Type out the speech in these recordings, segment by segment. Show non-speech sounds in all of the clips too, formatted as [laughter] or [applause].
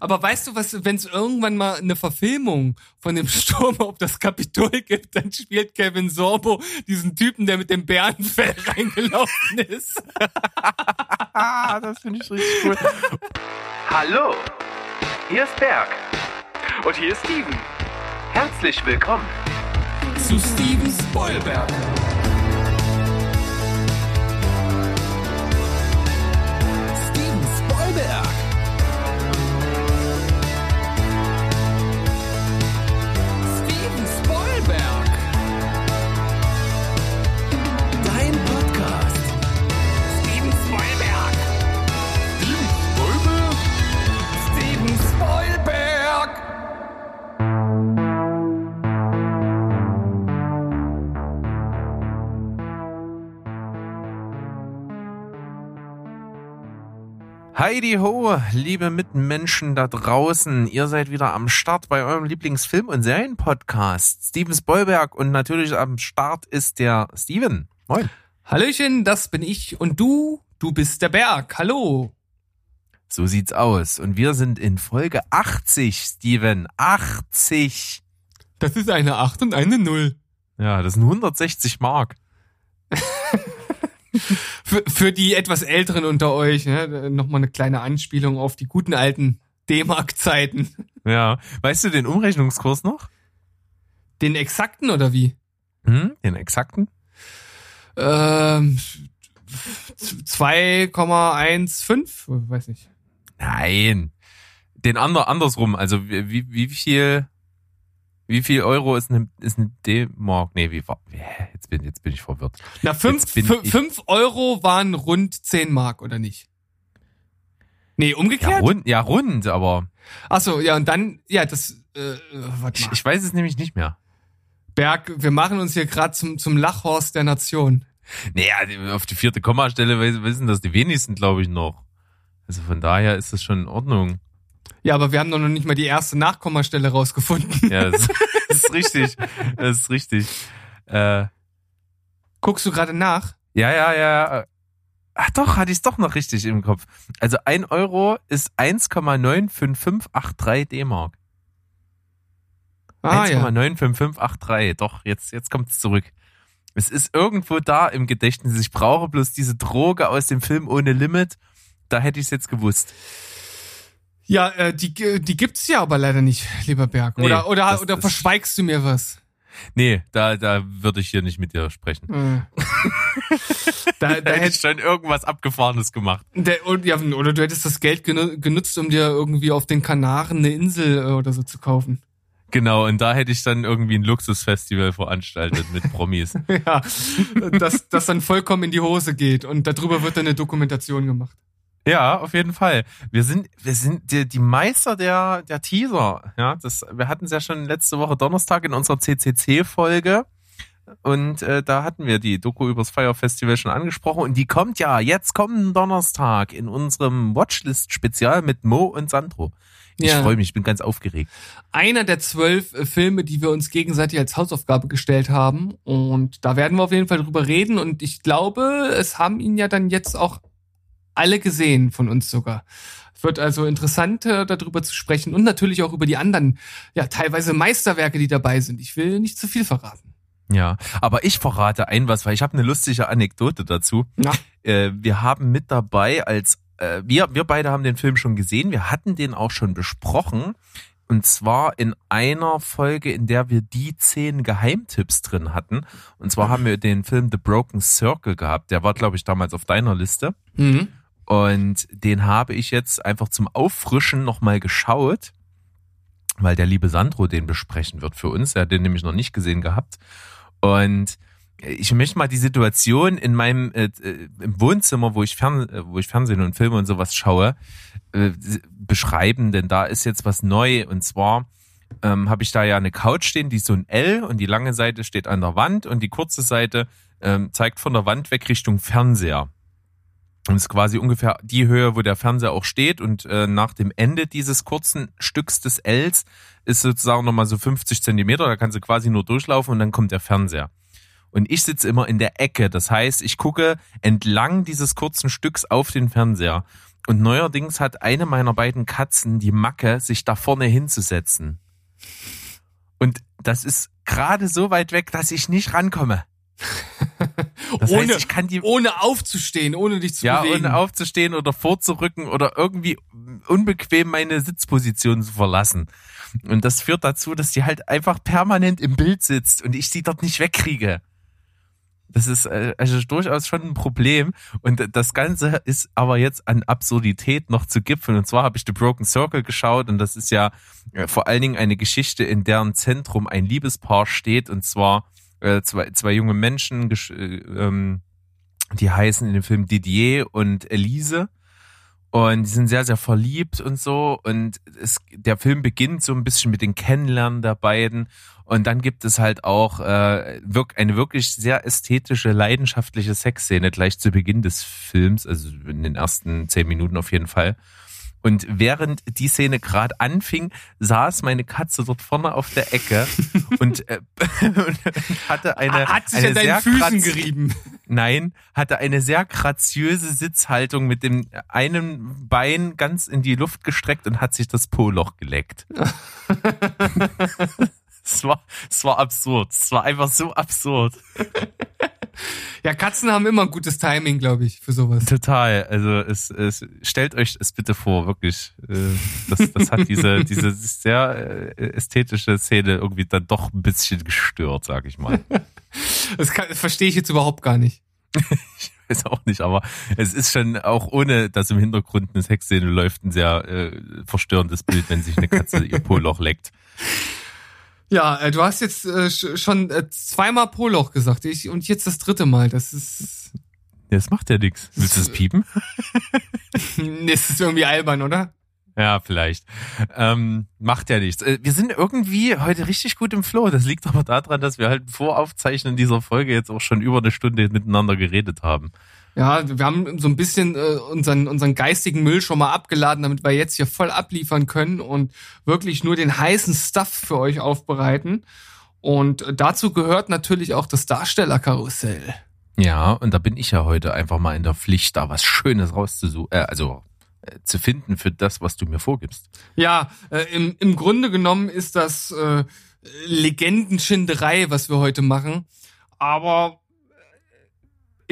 Aber weißt du, was, wenn es irgendwann mal eine Verfilmung von dem [laughs] Sturm auf das Kapitol gibt, dann spielt Kevin Sorbo diesen Typen, der mit dem Bärenfell [laughs] reingelaufen ist. [laughs] das finde ich richtig cool. Hallo, hier ist Berg. Und hier ist Steven. Herzlich willkommen Zu Steven Spoilberg. Heidi ho, liebe Mitmenschen da draußen, ihr seid wieder am Start bei eurem Lieblingsfilm- und Serienpodcast. Steven Spoilberg und natürlich am Start ist der Steven. Moin. Hallöchen, das bin ich und du, du bist der Berg. Hallo. So sieht's aus. Und wir sind in Folge 80, Steven. 80. Das ist eine 8 und eine 0. Ja, das sind 160 Mark. [laughs] Für, für die etwas Älteren unter euch, ne, nochmal eine kleine Anspielung auf die guten alten D-Mark-Zeiten. Ja. Weißt du den Umrechnungskurs noch? Den exakten oder wie? Hm? Den exakten? Ähm, 2,15? Weiß nicht. Nein. Den ander, andersrum. Also wie, wie, wie viel, wie viel Euro ist eine, ist eine D-Mark? Nee, wie war, jetzt bin, jetzt bin ich verwirrt. Na, 5 bin ich- Euro waren rund 10 Mark, oder nicht? Nee, Ja, umgekehrt? rund, ja, rund, aber Ach so, ja, und dann, ja, das, äh, warte ich, ich weiß es nämlich nicht mehr. Berg, wir machen uns hier gerade zum, zum Lachhorst der Nation. Naja, auf die vierte Kommastelle wis- wissen das die wenigsten, glaube ich, noch. Also von daher ist das schon in Ordnung. Ja, aber wir haben doch noch nicht mal die erste Nachkommastelle rausgefunden. Ja, das, [laughs] das ist richtig. Das ist richtig. Äh, Guckst du gerade nach? ja, ja, ja. Ach doch, hatte ich es doch noch richtig im Kopf. Also ein Euro ist 1,95583 D-Mark. Ah, ja. 1,95583. Doch, jetzt, jetzt kommt's zurück. Es ist irgendwo da im Gedächtnis. Ich brauche bloß diese Droge aus dem Film ohne Limit. Da hätte ich es jetzt gewusst. Ja, äh, die, die gibt's ja aber leider nicht, lieber Berg. Nee, oder oder, das- oder das- verschweigst du mir was? Nee, da, da würde ich hier nicht mit dir sprechen. [laughs] Äh. da, da hätte ich schon irgendwas Abgefahrenes gemacht. der, und, ja, oder du hättest das Geld genu- genutzt, um dir irgendwie auf den Kanaren eine Insel äh, oder so zu kaufen. Genau, und da hätte ich dann irgendwie ein Luxusfestival veranstaltet mit Promis. [laughs] ja, dass das dann vollkommen in die Hose geht und darüber wird dann eine Dokumentation gemacht. Ja, auf jeden Fall. Wir sind, wir sind die, die Meister der, der Teaser. Ja, das, wir hatten es ja schon letzte Woche Donnerstag in unserer CCC-Folge. Und äh, da hatten wir die Doku übers Fire Festival schon angesprochen. Und die kommt ja jetzt kommenden Donnerstag in unserem Watchlist-Spezial mit Mo und Sandro. Ich Ja. freue mich, ich bin ganz aufgeregt. Einer der zwölf äh, Filme, die wir uns gegenseitig als Hausaufgabe gestellt haben. Und da werden wir auf jeden Fall drüber reden. Und ich glaube, es haben ihn ja dann jetzt auch alle gesehen von uns sogar. Es wird also interessant, darüber zu sprechen und natürlich auch über die anderen, ja, teilweise Meisterwerke, die dabei sind. Ich will nicht zu viel verraten. Ja, aber ich verrate ein was, weil ich habe eine lustige Anekdote dazu. Na. Äh, wir haben mit dabei als äh, wir wir beide haben den Film schon gesehen, wir hatten den auch schon besprochen und zwar in einer Folge, in der wir die zehn Geheimtipps drin hatten. Und zwar haben wir den Film The Broken Circle gehabt. Der war glaube ich damals auf deiner Liste Mhm. Und den habe ich jetzt einfach zum Auffrischen nochmal geschaut, weil der liebe Sandro den besprechen wird für uns. Er hat den nämlich noch nicht gesehen gehabt. Und ich möchte mal die Situation in meinem äh, äh, im Wohnzimmer, wo ich Fern äh, wo ich Fernsehen und Filme und sowas schaue, äh, beschreiben, denn da ist jetzt was neu und zwar ähm, habe ich da ja eine Couch stehen, die ist so ein L und die lange Seite steht an der Wand und die kurze Seite ähm, zeigt von der Wand weg Richtung Fernseher. Und ist quasi ungefähr die Höhe, wo der Fernseher auch steht. Und äh, nach dem Ende dieses kurzen Stücks des Ls ist sozusagen nochmal so 50 Zentimeter. Da kannst du quasi nur durchlaufen und dann kommt der Fernseher. Und ich sitze immer in der Ecke. Das heißt, ich gucke entlang dieses kurzen Stücks auf den Fernseher. Und neuerdings hat eine meiner beiden Katzen die Macke, sich da vorne hinzusetzen. Und das ist gerade so weit weg, dass ich nicht rankomme. [laughs] Das ohne, heißt, ich kann die ohne aufzustehen, ohne dich zu ja, bewegen. ohne aufzustehen oder vorzurücken oder irgendwie unbequem meine Sitzposition zu verlassen. Und das führt dazu, dass die halt einfach permanent im Bild sitzt und ich sie dort nicht wegkriege. Das ist äh, also durchaus schon ein Problem. Und das Ganze ist aber jetzt an Absurdität noch zu gipfeln. Und zwar habe ich The Broken Circle geschaut und das ist ja äh, vor allen Dingen eine Geschichte, in deren Zentrum ein Liebespaar steht. Und zwar äh, zwei, zwei junge Menschen, äh, ähm, die heißen in dem Film Didier und Elise. Und die sind sehr, sehr verliebt und so. Und es, der Film beginnt so ein bisschen mit den Kennenlernen der beiden. Und dann gibt es halt auch äh, wirk eine wirklich sehr ästhetische, leidenschaftliche Sexszene gleich zu Beginn des Films, also in den ersten zehn Minuten auf jeden Fall. Und während die Szene gerade anfing, saß meine Katze dort vorne auf der Ecke [laughs] und, äh, [laughs] hatte eine, Hat sich eine an deinen Füßen gerieben. Nein, hatte eine sehr graziöse Sitzhaltung mit dem einen Bein ganz in die Luft gestreckt und hat sich das Po-Loch geleckt. [laughs] Es war, es war absurd. Es war einfach so absurd. Ja, Katzen haben immer ein gutes Timing, glaube ich, für sowas. Total. Also es, es stellt euch es bitte vor, wirklich. Äh, Das, das hat diese, [laughs] diese sehr äh, ästhetische Szene irgendwie dann doch ein bisschen gestört, sag ich mal. [laughs] Das, kann, das verstehe ich jetzt überhaupt gar nicht. [laughs] weiß auch nicht, aber es ist schon auch ohne, dass im Hintergrund eine Sexszene läuft, ein sehr äh, verstörendes Bild, wenn sich eine Katze ihr Poloch leckt. Ja, äh, du hast jetzt äh, sch- schon äh, zweimal Poloch gesagt ich, und jetzt das dritte Mal. Das ist, Das macht ja nichts. Willst du es piepen? [laughs] das ist irgendwie albern, oder? Ja, vielleicht. Ähm, macht ja nichts. Wir sind irgendwie heute richtig gut im Flow. Das liegt aber daran, dass wir halt vor Aufzeichnen dieser Folge jetzt auch schon über eine Stunde miteinander geredet haben. Ja, wir haben so ein bisschen äh, unseren, unseren geistigen Müll schon mal abgeladen, damit wir jetzt hier voll abliefern können und wirklich nur den heißen Stuff für euch aufbereiten. Und äh, dazu gehört natürlich auch das Darstellerkarussell. Ja, und da bin ich ja heute einfach mal in der Pflicht, da was Schönes rauszusuchen, äh, also äh, zu finden für das, was du mir vorgibst. Ja, äh, im, im Grunde genommen ist das äh, Legendenschinderei, was wir heute machen. Aber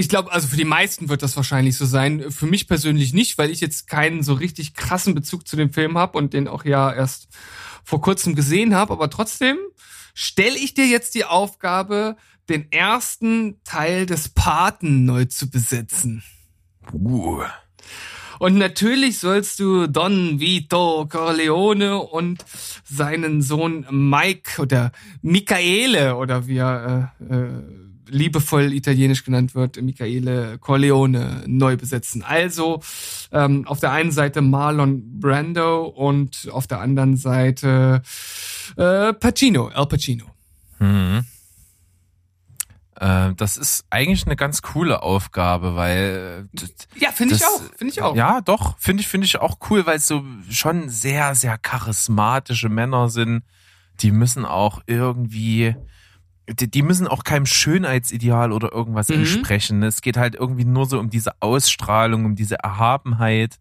ich glaube, also für die meisten wird das wahrscheinlich so sein. Für mich persönlich nicht, weil ich jetzt keinen so richtig krassen Bezug zu dem Film habe und den auch ja erst vor kurzem gesehen habe. Aber trotzdem stelle ich dir jetzt die Aufgabe, den ersten Teil des Paten neu zu besetzen. Uh. Und natürlich sollst du Don Vito Corleone und seinen Sohn Mike oder Michaele oder wie er äh, äh, liebevoll italienisch genannt wird, Michaele Corleone neu besetzen. Also ähm, auf der einen Seite Marlon Brando und auf der anderen Seite äh, Pacino, Al Pacino. Mhm. Äh, das ist eigentlich eine ganz coole Aufgabe, weil äh, Ja, finde ich auch, finde ich auch. Ja, doch, finde ich, finde ich auch cool, weil es so schon sehr, sehr charismatische Männer sind. Die müssen auch irgendwie, die, die müssen auch keinem Schönheitsideal oder irgendwas Mhm. entsprechen. Es geht halt irgendwie nur so um diese Ausstrahlung, um diese Erhabenheit.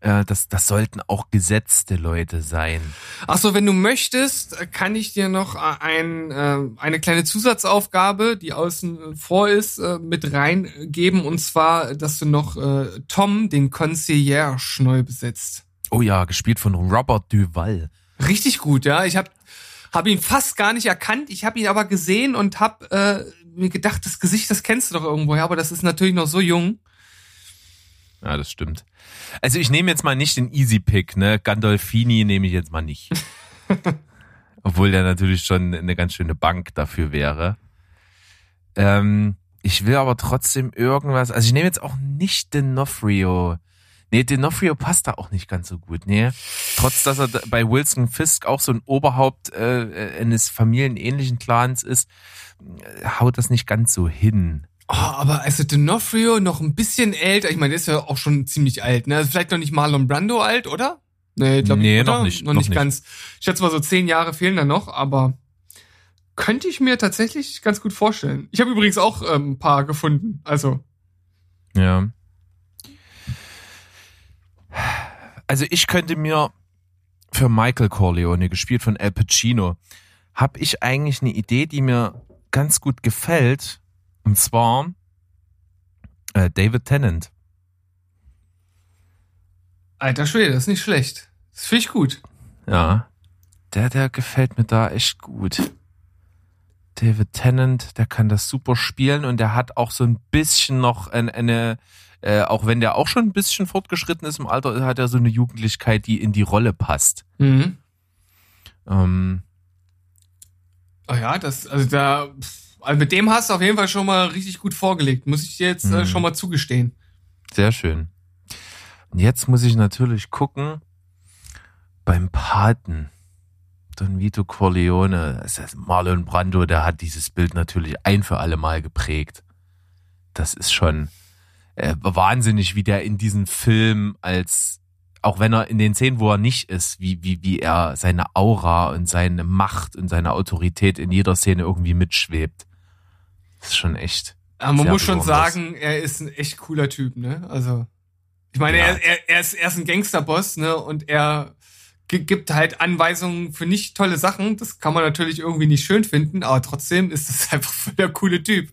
Äh, Das, das sollten auch gesetzte Leute sein. Ach so, wenn du möchtest, kann ich dir noch ein, äh, eine kleine Zusatzaufgabe, die außen vor ist, äh, mit reingeben. Und zwar, dass du noch äh, Tom, den Concierge, neu besetzt. Oh ja, gespielt von Robert Duval. Richtig gut, ja. Ich habe hab ihn fast gar nicht erkannt. Ich habe ihn aber gesehen und habe äh, mir gedacht, das Gesicht, das kennst du doch irgendwoher. Aber das ist natürlich noch so jung. Ja, das stimmt. Also ich nehme jetzt mal nicht den Easy Pick, ne? Gandolfini nehme ich jetzt mal nicht. [laughs] Obwohl der natürlich schon eine ganz schöne Bank dafür wäre. Ähm, ich will aber trotzdem irgendwas, also ich nehme jetzt auch nicht D'Onofrio. Nee, D'Onofrio passt da auch nicht ganz so gut, nee. Trotz, dass er bei Wilson Fisk auch so ein Oberhaupt äh, eines familienähnlichen Clans ist, äh, haut das nicht ganz so hin. Oh, aber also D'Onofrio noch ein bisschen älter. Ich meine, der ist ja auch schon ziemlich alt, ne? Also vielleicht noch nicht Marlon Brando alt, oder? Nee, glaub Nee, ich, noch nicht, Noch noch nicht nicht. ganz. Ich schätze mal so zehn Jahre fehlen da noch, aber könnte ich mir tatsächlich ganz gut vorstellen. Ich habe übrigens auch ähm, ein paar gefunden. Also, Ja. Also ich könnte mir für Michael Corleone, gespielt von Al Pacino, habe ich eigentlich eine Idee, die mir ganz gut gefällt. Und zwar äh, David Tennant. Alter Schwede, das ist nicht schlecht. Das finde ich gut. Ja. Der, der gefällt mir da echt gut. David Tennant, der kann das super spielen und der hat auch so ein bisschen noch eine, eine äh, auch wenn der auch schon ein bisschen fortgeschritten ist im Alter, hat er so eine Jugendlichkeit, die in die Rolle passt. Mhm. Ähm, Ah ja, das, also da, also mit dem hast du auf jeden Fall schon mal richtig gut vorgelegt. Muss ich dir jetzt äh, Mhm. schon mal zugestehen. sehr schön. Und jetzt muss ich natürlich gucken, beim Paten, Don Vito Corleone, das heißt Marlon Brando, der hat dieses Bild natürlich ein für alle Mal geprägt. Das ist schon äh, wahnsinnig, wie der in diesem Film als, auch wenn er in den Szenen, wo er nicht ist, wie, wie, wie er seine Aura und seine Macht und seine Autorität in jeder Szene irgendwie mitschwebt. Das ist schon echt. Aber man muss schon besonders. sagen, er ist ein echt cooler Typ, ne? Also, ich meine, Ja. er, er, er, ist, er ist ein Gangsterboss, ne? Und er gi- gibt halt Anweisungen für nicht tolle Sachen. Das kann man natürlich irgendwie nicht schön finden, aber trotzdem ist es [laughs] einfach voll der coole Typ.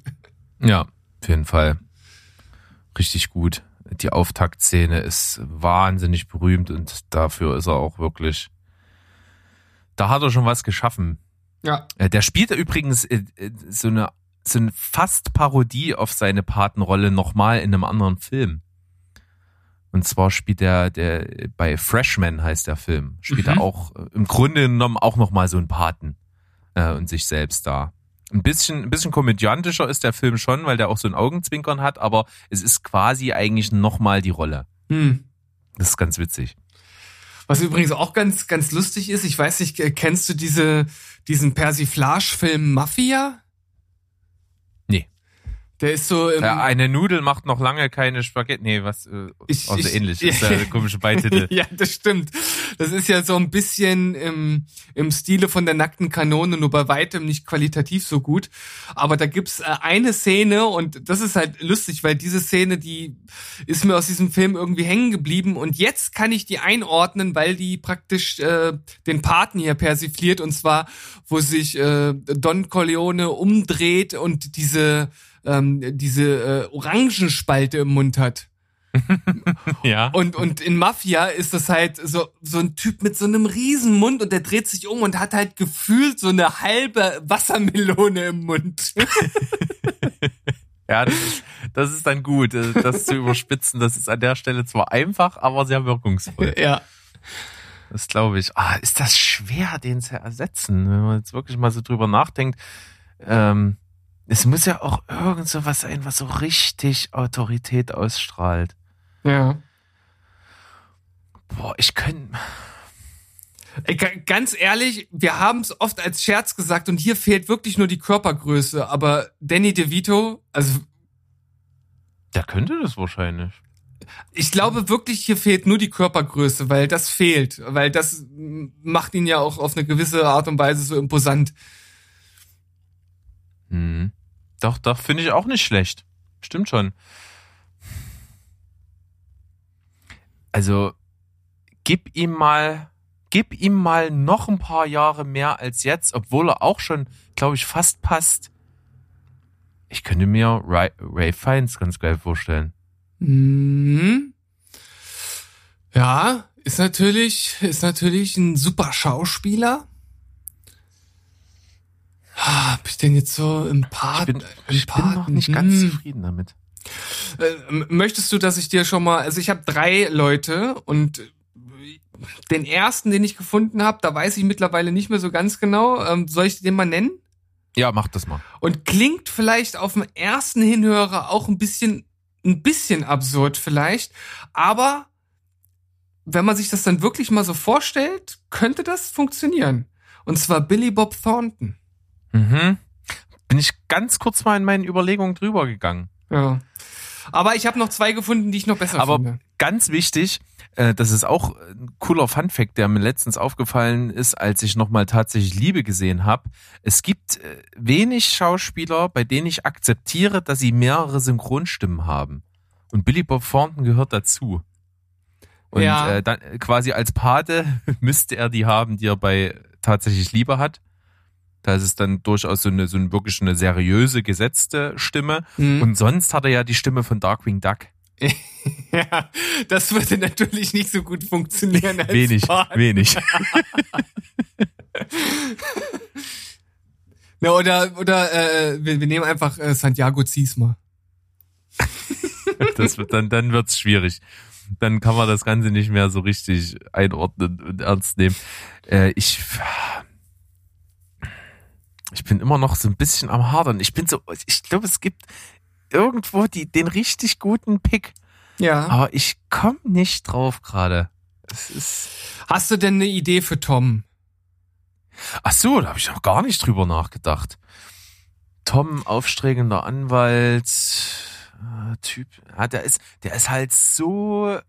Ja, auf jeden Fall. Richtig gut. Die Auftaktszene ist wahnsinnig berühmt und dafür ist er auch wirklich. Da hat er schon was geschaffen. Ja. Äh, Der spielt übrigens äh, äh, so eine, so eine fast Parodie auf seine Patenrolle nochmal in einem anderen Film. Und zwar spielt er der bei Freshman heißt der Film, spielt Mhm. er auch im Grunde genommen auch nochmal so einen Paten äh, und sich selbst da. Ein bisschen, ein bisschen komödiantischer ist der Film schon, weil der auch so ein Augenzwinkern hat, aber es ist quasi eigentlich nochmal die Rolle. Hm. Das ist ganz witzig. Was übrigens auch ganz, ganz lustig ist, ich weiß nicht, äh, kennst du diese, diesen Persiflage-Film Mafia? Der ist so im, Äh, eine Nudel macht noch lange keine Spaghetti. Nee, was äh, Ich- also ich- ähnlich. ist [laughs] der komische Beititel. ja, das stimmt. Das ist ja so ein bisschen im, im Stile von der nackten Kanone, nur bei weitem nicht qualitativ so gut. Aber da gibt's äh, eine Szene und das ist halt lustig, weil diese Szene, die ist mir aus diesem Film irgendwie hängen geblieben und jetzt kann ich die einordnen, weil die praktisch äh, den Paten hier persifliert und zwar, wo sich äh, Don Corleone umdreht und diese ähm, diese äh, Orangenspalte im Mund hat. [laughs] ja. Und, und in Mafia ist das halt so, so ein Typ mit so einem riesen Mund und der dreht sich um und hat halt gefühlt so eine halbe Wassermelone im Mund. [laughs] Ja, das ist, das ist dann gut, äh, das zu überspitzen. Das ist an der Stelle zwar einfach, aber sehr wirkungsvoll. ja. Das glaube ich. Ah, ist das schwer, den zu ersetzen, wenn man jetzt wirklich mal so drüber nachdenkt. Ähm, es muss ja auch irgend so was sein, was so richtig Autorität ausstrahlt. Ja. Boah, ich könnte. Ey, ganz ehrlich, wir haben es oft als Scherz gesagt und hier fehlt wirklich nur die Körpergröße, aber Danny DeVito, also Der könnte das wahrscheinlich. ich glaube wirklich, hier fehlt nur die Körpergröße, weil das fehlt, weil das macht ihn ja auch auf eine gewisse Art und Weise so imposant. Hm. Doch, doch, finde ich auch nicht schlecht. Stimmt schon. Also, gib ihm mal, gib ihm mal noch ein paar Jahre mehr als jetzt, obwohl er auch schon, glaube ich, fast passt. Ich könnte mir Ray, Ray Fiennes ganz geil vorstellen. Mhm. Ja, ist natürlich, ist natürlich ein super Schauspieler. Ah, Hab ich denn jetzt so im Part? Ich bin, im ich bin noch nicht ganz Hm. zufrieden damit. Äh, möchtest du, dass ich dir schon mal, also ich habe drei Leute und den ersten, den ich gefunden habe, da weiß ich mittlerweile nicht mehr so ganz genau. Ähm, soll ich den mal nennen? Ja, mach das mal. Und klingt vielleicht auf dem ersten Hinhörer auch ein bisschen, ein bisschen absurd vielleicht, aber wenn man sich das dann wirklich mal so vorstellt, könnte das funktionieren. Und zwar Billy Bob Thornton. Mhm. Bin ich ganz kurz mal in meinen Überlegungen drüber gegangen. Ja. Aber ich habe noch zwei gefunden, die ich noch besser Aber finde. ganz wichtig, äh, das ist auch ein cooler Funfact, der mir letztens aufgefallen ist, als ich nochmal tatsächlich Liebe gesehen habe. Es gibt äh, wenig Schauspieler, bei denen ich akzeptiere, dass sie mehrere Synchronstimmen haben. Und Billy Bob Thornton gehört dazu. Und Ja. äh, dann quasi als Pate [laughs] müsste er die haben, die er bei tatsächlich Liebe hat. Da ist es dann durchaus so eine, so eine wirklich eine seriöse, gesetzte Stimme. Mhm. Und sonst hat er ja die Stimme von Darkwing Duck. [laughs] ja, das würde natürlich nicht so gut funktionieren als Wenig, Part. wenig. [laughs] Na, oder oder äh, wir, wir nehmen einfach äh, Santiago Ziesma. Das wird dann, dann wird's schwierig. Dann kann man das Ganze nicht mehr so richtig einordnen und ernst nehmen. Äh, ich, ich bin immer noch so ein bisschen am Hadern. Ich bin so, ich glaube, es gibt irgendwo die, den richtig guten Pick, Ja. aber ich komme nicht drauf gerade. Hast du denn eine Idee für Tom? ach so, da habe ich noch gar nicht drüber nachgedacht. Tom, aufstrebender Anwalt, äh, Typ, ja, der ist, der ist halt so,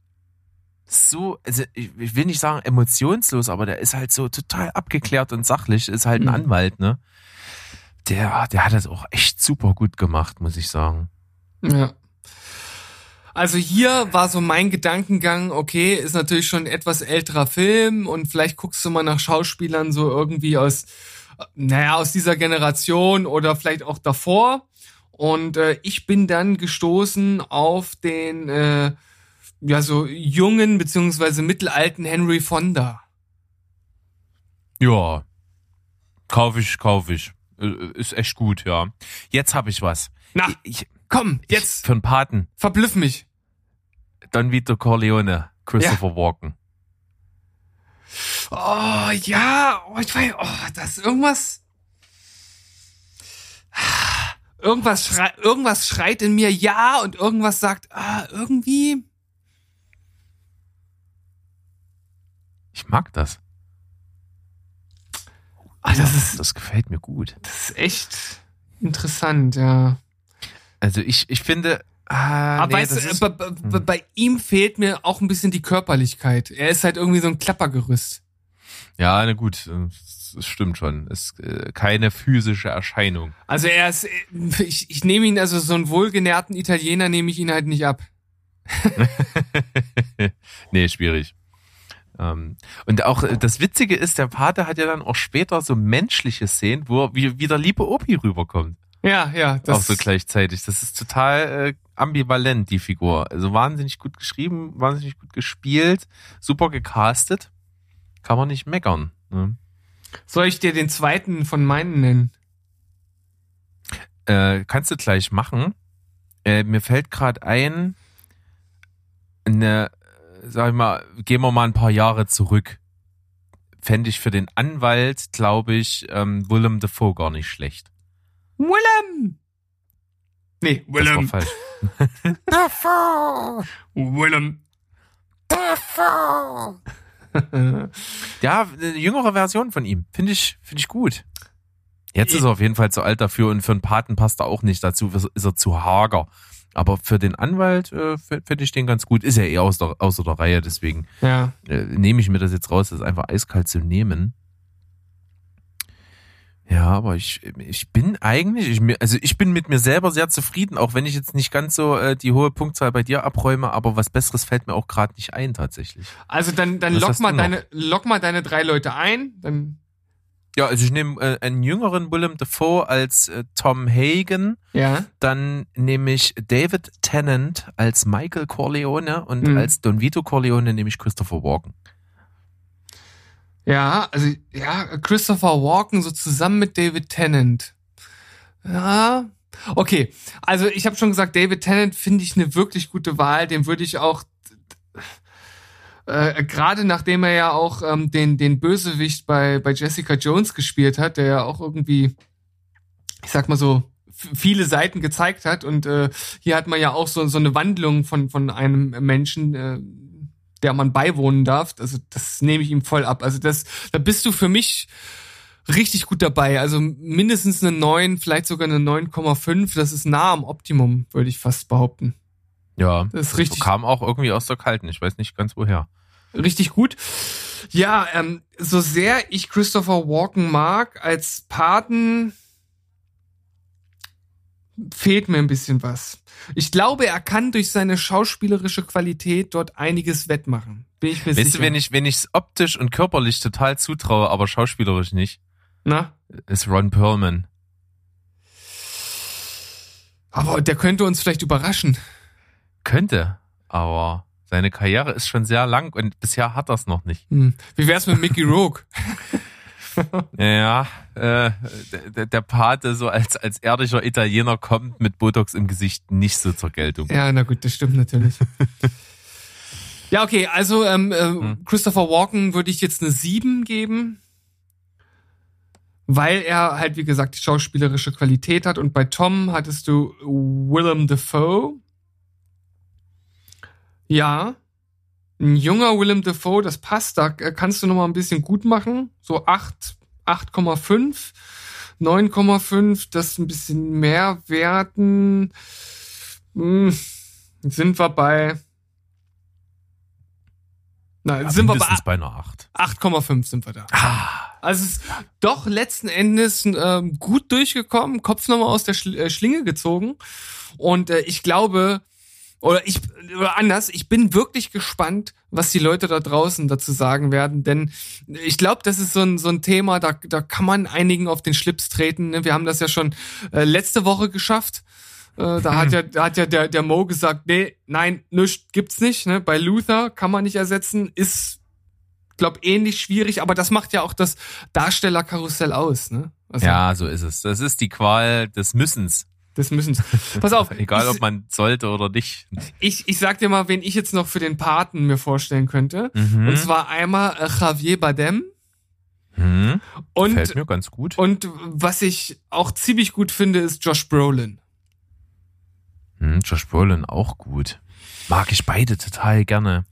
so, also ich, ich will nicht sagen emotionslos, aber der ist halt so total abgeklärt und sachlich, ist halt ein Mhm. Anwalt, ne? Der, der hat das auch echt super gut gemacht, muss ich sagen. Ja. Also hier war so mein Gedankengang, okay, ist natürlich schon ein etwas älterer Film und vielleicht guckst du mal nach Schauspielern so irgendwie aus, naja, aus dieser Generation oder vielleicht auch davor. Und äh, ich bin dann gestoßen auf den, äh, ja, so jungen beziehungsweise mittelalten Henry Fonda. Ja. Kauf ich, kauf ich. Äh, Ist echt gut, ja. Jetzt habe ich was. Na, Ich, komm, ich, jetzt Für einen Paten. verblüff mich. Don Vito Corleone, Christopher Walken. Oh, ja, oh, ich weiß, oh, das ist irgendwas. Irgendwas, schrei, irgendwas schreit in mir ja und irgendwas sagt, ah, irgendwie. Mag das. Ah, das ist, Das gefällt mir gut. das ist echt interessant, ja. Also ich, ich finde, ah, Aber nee, weißt das du, bei, bei, bei ihm fehlt mir auch ein bisschen die Körperlichkeit. Er ist halt irgendwie so ein Klappergerüst. ja, na gut, äh, es es stimmt schon. Es ist äh, keine physische Erscheinung. Also er ist, ich, ich nehme ihn, also so einen wohlgenährten Italiener nehme ich ihn halt nicht ab. [laughs] nee, schwierig. Ähm, und auch äh, das Witzige ist, der Pate hat ja dann auch später so menschliche Szenen, wo er wie, wie der liebe Opi rüberkommt. Ja, ja, das auch so gleichzeitig. Das ist total äh, ambivalent, die Figur. Also wahnsinnig gut geschrieben, wahnsinnig gut gespielt, super gecastet. Kann man nicht meckern. Ne? Soll ich dir den zweiten von meinen nennen? Äh, kannst du gleich machen. Äh, mir fällt gerade ein, eine, sag ich mal, gehen wir mal ein paar Jahre zurück. Fände ich für den Anwalt, glaube ich, ähm, Willem Dafoe gar nicht schlecht. Willem! Nee, Das war Willem. falsch. [laughs] Willem. Ja, eine jüngere Version von ihm. Finde ich, finde ich gut. Jetzt ist er auf jeden Fall zu alt dafür und für einen Paten passt er auch nicht dazu, ist er zu hager. Aber für den Anwalt äh, finde ich den ganz gut. Ist ja eh aus der, außer der Reihe, deswegen Ja. äh, nehme ich mir das jetzt raus, das ist einfach eiskalt zu nehmen. Ja, aber ich, ich bin eigentlich, ich, also ich bin mit mir selber sehr zufrieden, auch wenn ich jetzt nicht ganz so äh, die hohe Punktzahl bei dir abräume, aber was Besseres fällt mir auch gerade nicht ein tatsächlich. Also dann, dann Was lock mal noch? deine, lock mal deine drei Leute ein. Dann, Ja, also ich nehme äh, einen jüngeren Willem Dafoe als äh, Tom Hagen, ja. dann nehme ich David Tennant als Michael Corleone und Mhm. als Don Vito Corleone nehme ich Christopher Walken. Ja, also, ja, Christopher Walken so zusammen mit David Tennant. Ja. Okay, also ich habe schon gesagt, David Tennant finde ich eine wirklich gute Wahl. Den würde ich auch äh, gerade nachdem er ja auch ähm, den den Bösewicht bei bei Jessica Jones gespielt hat, der ja auch irgendwie, ich sag mal so viele Seiten gezeigt hat und äh, hier hat man ja auch so so eine Wandlung von von einem Menschen, äh, der man beiwohnen darf. Also das nehme ich ihm voll ab. Also das da bist du für mich richtig gut dabei. Also mindestens eine 9, vielleicht sogar eine 9,5. Das ist nah am Optimum, würde ich fast behaupten. Ja, Das ist richtig, kam auch irgendwie aus der Kalten. Ich weiß nicht ganz woher. Richtig gut. Ja, ähm, so sehr ich Christopher Walken mag als Paten, fehlt mir ein bisschen was. Ich glaube, er kann durch seine schauspielerische Qualität dort einiges wettmachen. Bin ich mir Weißt sicher. du, wenn ich wenn ich's optisch und körperlich total zutraue, aber schauspielerisch nicht, Na? ist Ron Perlman. Aber der könnte uns vielleicht überraschen. Könnte, aber seine Karriere ist schon sehr lang und bisher hat das noch nicht. Hm. Wie wär's mit Mickey Rourke? [laughs] Ja, äh, der, der Pate so als, als ehrlicher Italiener kommt mit Botox im Gesicht nicht so zur Geltung. Ja, na gut, das stimmt natürlich. [laughs] ja, okay, also ähm, äh, Hm. Christopher Walken würde ich jetzt eine 7 geben, weil er halt, wie gesagt, die schauspielerische Qualität hat. Und bei Tom hattest du Willem Dafoe. Ja, ein junger Willem Dafoe, das passt, da äh, kannst du noch mal ein bisschen gut machen. So 8, 8,5. 9,5, das ein bisschen mehr werten. Hm, sind wir bei. Nein, Ja, sind wir bei bei einer 8. 8,5 sind wir da. Ah, Also es ist doch letzten Endes ähm, gut durchgekommen, Kopf nochmal aus der äh, Schlinge gezogen. Und äh, ich glaube, oder ich, oder anders, ich bin wirklich gespannt, was die Leute da draußen dazu sagen werden, denn ich glaube, das ist so ein, so ein Thema, da, da kann man einigen auf den Schlips treten. ne? Wir haben das ja schon äh, letzte Woche geschafft. Äh, da hat ja, [clears throat] da hat ja der, der Mo gesagt, nee, nein, nichts gibt's nicht. Ne? Bei Luther kann man nicht ersetzen, ist, glaub, ähnlich schwierig, aber das macht ja auch das Darstellerkarussell aus. Ne? Also, ja, so ist es. Das ist die Qual des Müssens. Das müssen Pass auf, [laughs] Egal, ich, ob man sollte oder nicht. ich, ich sag dir mal, wen ich jetzt noch für den Paten mir vorstellen könnte. Mhm. Und zwar einmal äh, Javier Bardem Mhm. und Fällt mir ganz gut. und was ich auch ziemlich gut finde, ist Josh Brolin. Hm, Josh Brolin auch gut. Mag ich beide total gerne.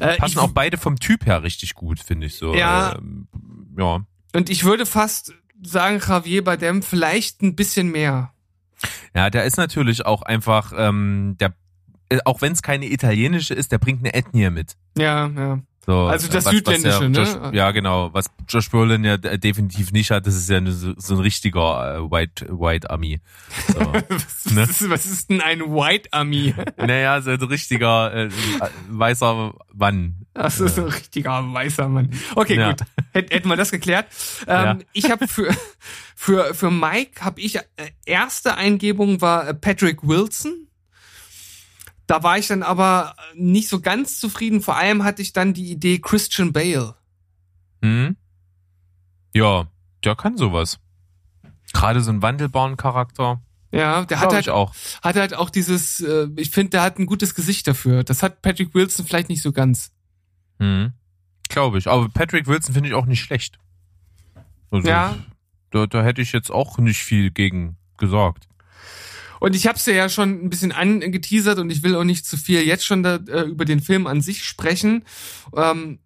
Äh, Passen ich, auch beide vom Typ her richtig gut, finde ich so. Ja. Ähm, ja. Und ich würde fast sagen, Javier Bardem vielleicht ein bisschen mehr. Ja, der ist natürlich auch einfach, ähm, der, äh, auch wenn es keine italienische ist, der bringt eine Ethnie mit. Ja, ja. So, Also das was- was Südländische, der ne? Josh, ja, genau. Was Josh Brolin ja definitiv nicht hat, das ist ja so, so ein richtiger äh, White, White Army. So. [laughs] Was, Ne? ist, was ist denn ein White Army? [laughs] naja, so ein richtiger äh, weißer Mann. Das ist ein richtiger weißer Mann. Okay, Ja. gut. Hätt, hätten wir das geklärt. Ähm, Ja. Ich habe für, für, für Mike habe ich äh, erste Eingebung war äh, Patrick Wilson. Da war ich dann aber nicht so ganz zufrieden. Vor allem hatte ich dann die Idee Christian Bale. Hm? Ja, der kann sowas. Gerade so einen wandelbaren Charakter. Ja, der hat halt, ich auch. hat halt auch dieses, äh, ich finde, der hat ein gutes Gesicht dafür. Das hat Patrick Wilson vielleicht nicht so ganz. Hm. Glaube ich. Aber Patrick Wilson finde ich auch nicht schlecht. Also, Ja. Da, da hätte ich jetzt auch nicht viel gegen gesagt. Und ich habe es ja schon ein bisschen angeteasert und ich will auch nicht zu viel jetzt schon da, äh, über den Film an sich sprechen. Ähm,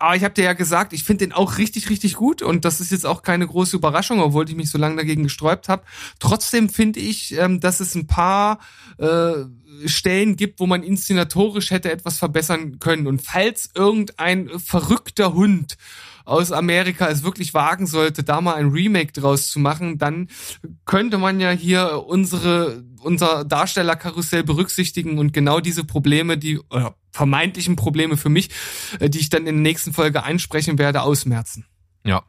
aber ich habe dir ja gesagt, ich finde den auch richtig, richtig gut und das ist jetzt auch keine große Überraschung, obwohl ich mich so lange dagegen gesträubt habe. Trotzdem finde ich, ähm, dass es ein paar äh, Stellen gibt, wo man inszenatorisch hätte etwas verbessern können. Und falls irgendein verrückter Hund aus Amerika es wirklich wagen sollte, da mal ein Remake draus zu machen, dann könnte man ja hier unsere unser Darstellerkarussell berücksichtigen und genau diese Probleme, die oder vermeintlichen Probleme für mich, äh, die ich dann in der nächsten Folge einsprechen werde, ausmerzen. Ja.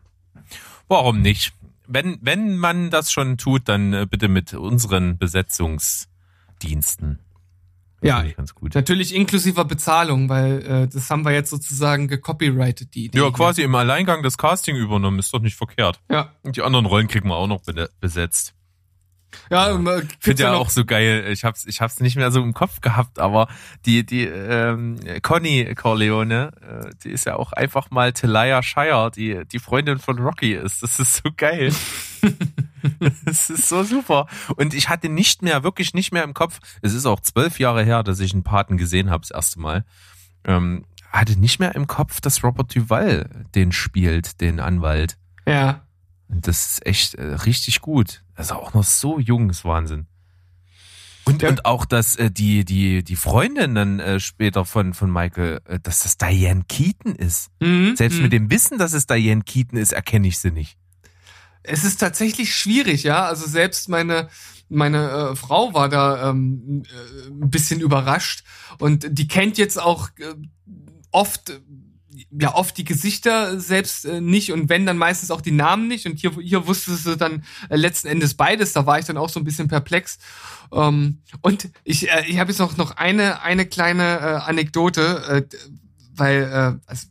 Warum nicht? Wenn, wenn man das schon tut, dann äh, bitte mit unseren Besetzungsdiensten. Das Ja, ganz gut. Natürlich inklusiver Bezahlung, weil äh, das haben wir jetzt sozusagen gecopyrighted, die Idee. Ja, quasi im Alleingang das Casting übernommen, ist doch nicht verkehrt. Ja, Und die anderen Rollen kriegen wir auch noch be- besetzt. Ja, ähm, äh, Ich finde ja noch- auch so geil, ich hab's, ich hab's nicht mehr so im Kopf gehabt, aber die, die ähm, Conny Corleone, äh, die ist ja auch einfach mal Talia Shire, die, die Freundin von Rocky ist. Das ist so geil. [laughs] das ist so super. Und ich hatte nicht mehr, wirklich nicht mehr im Kopf, es ist auch zwölf Jahre her, dass ich einen Paten gesehen habe, das erste Mal, ähm, hatte nicht mehr im Kopf, dass Robert Duval den spielt, den Anwalt. Ja. Und das ist echt äh, richtig gut. Also auch noch so jung, ist Wahnsinn. Und, Ja. und auch, dass äh, die, die, die Freundin dann äh, später von, von Michael, äh, dass das Diane Keaton ist. Mhm. Selbst mhm. mit dem Wissen, dass es Diane Keaton ist, erkenne ich sie nicht. Es ist tatsächlich schwierig, ja. Also selbst meine meine äh, Frau war da ähm, äh, ein bisschen überrascht und die kennt jetzt auch äh, oft ja oft die Gesichter selbst äh, nicht und wenn dann meistens auch die Namen nicht. Und hier hier wusste sie dann äh, letzten Endes beides. Da war ich dann auch so ein bisschen perplex. Ähm, und ich äh, ich habe jetzt noch noch eine eine kleine äh, Anekdote äh, weil äh, also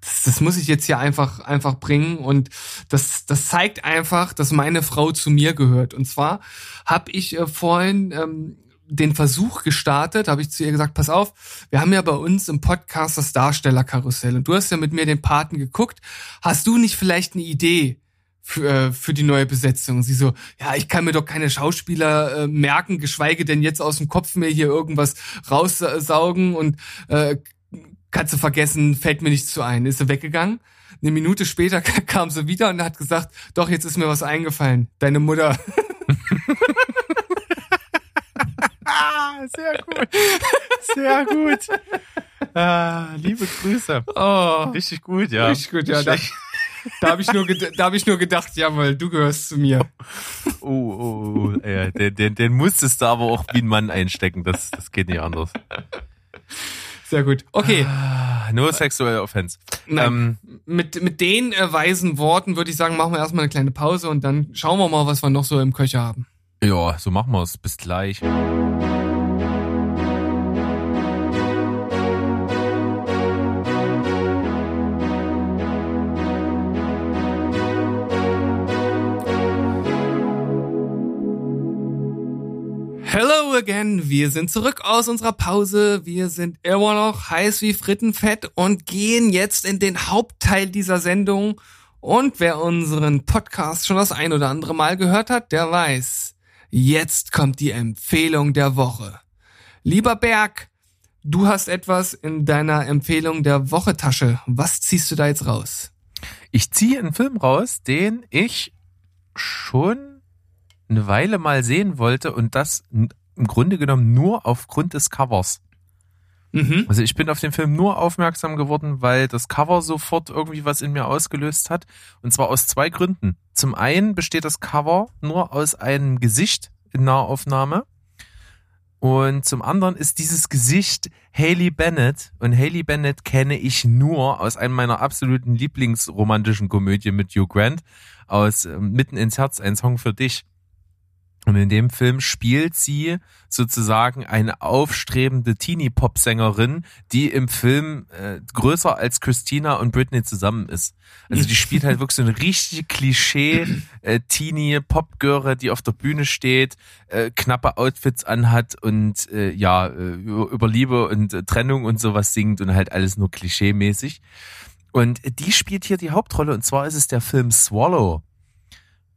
das, das muss ich jetzt hier einfach einfach bringen. Und das das zeigt einfach, dass meine Frau zu mir gehört. Und zwar habe ich äh, vorhin ähm, den Versuch gestartet, habe ich zu ihr gesagt, pass auf, wir haben ja bei uns im Podcast das Darstellerkarussell und du hast ja mit mir den Paten geguckt. Hast du nicht vielleicht eine Idee? Für, äh, für die neue Besetzung. Sie so, ja, ich kann mir doch keine Schauspieler äh, merken, geschweige denn jetzt aus dem Kopf mir hier irgendwas raussaugen und äh, kannst du vergessen, fällt mir nichts zu ein. Ist sie weggegangen. Eine Minute später [laughs] kam sie wieder und hat gesagt, doch, jetzt ist mir was eingefallen. Deine Mutter. [laughs] Ah, sehr gut. Sehr gut. Ah, liebe Grüße. Oh, Richtig gut, ja. richtig gut, ja. Da, da habe ich, nur da hab ich nur gedacht, jawohl, du gehörst zu mir. Oh, oh, oh. Ja, den, den, den musstest du aber auch wie ein Mann einstecken. Das, das geht nicht anders. Sehr gut. Okay, Ah, No sexual offense. Nein. Ähm, mit, mit den äh, weisen Worten würde ich sagen, machen wir erstmal eine kleine Pause und dann schauen wir mal, was wir noch so im Köcher haben. ja, so machen wir's. Bis gleich. Again, wir sind zurück aus unserer Pause. Wir sind immer noch heiß wie Frittenfett und gehen jetzt in den Hauptteil dieser Sendung. Und wer unseren Podcast schon das ein oder andere Mal gehört hat, der weiß, jetzt kommt die Empfehlung der Woche. Lieber Berg, du hast etwas in deiner Empfehlung der Woche Tasche. Was ziehst du da jetzt raus? Ich ziehe einen Film raus, den ich schon eine Weile mal sehen wollte und das im Grunde genommen nur aufgrund des Covers. Mhm. Also ich bin auf den Film nur aufmerksam geworden, weil das Cover sofort irgendwie was in mir ausgelöst hat. Und zwar aus zwei Gründen. Zum einen besteht das Cover nur aus einem Gesicht in Nahaufnahme. Und zum anderen ist dieses Gesicht Haley Bennett. Und Haley Bennett kenne ich nur aus einem meiner absoluten Lieblingsromantischen Komödien mit Hugh Grant aus ähm, Mitten ins Herz, ein Song für dich. Und in dem Film spielt sie sozusagen eine aufstrebende Teenie-Pop-Sängerin, die im Film äh, größer als Christina und Britney zusammen ist. Also die spielt halt wirklich so eine richtige Klischee äh, Teenie-Pop-Göre, die auf der Bühne steht, äh, knappe Outfits anhat und äh, ja, äh, über, Liebe und äh, Trennung und sowas singt und halt alles nur klischee-mäßig. Und die spielt hier die Hauptrolle und zwar ist es der Film Swallow.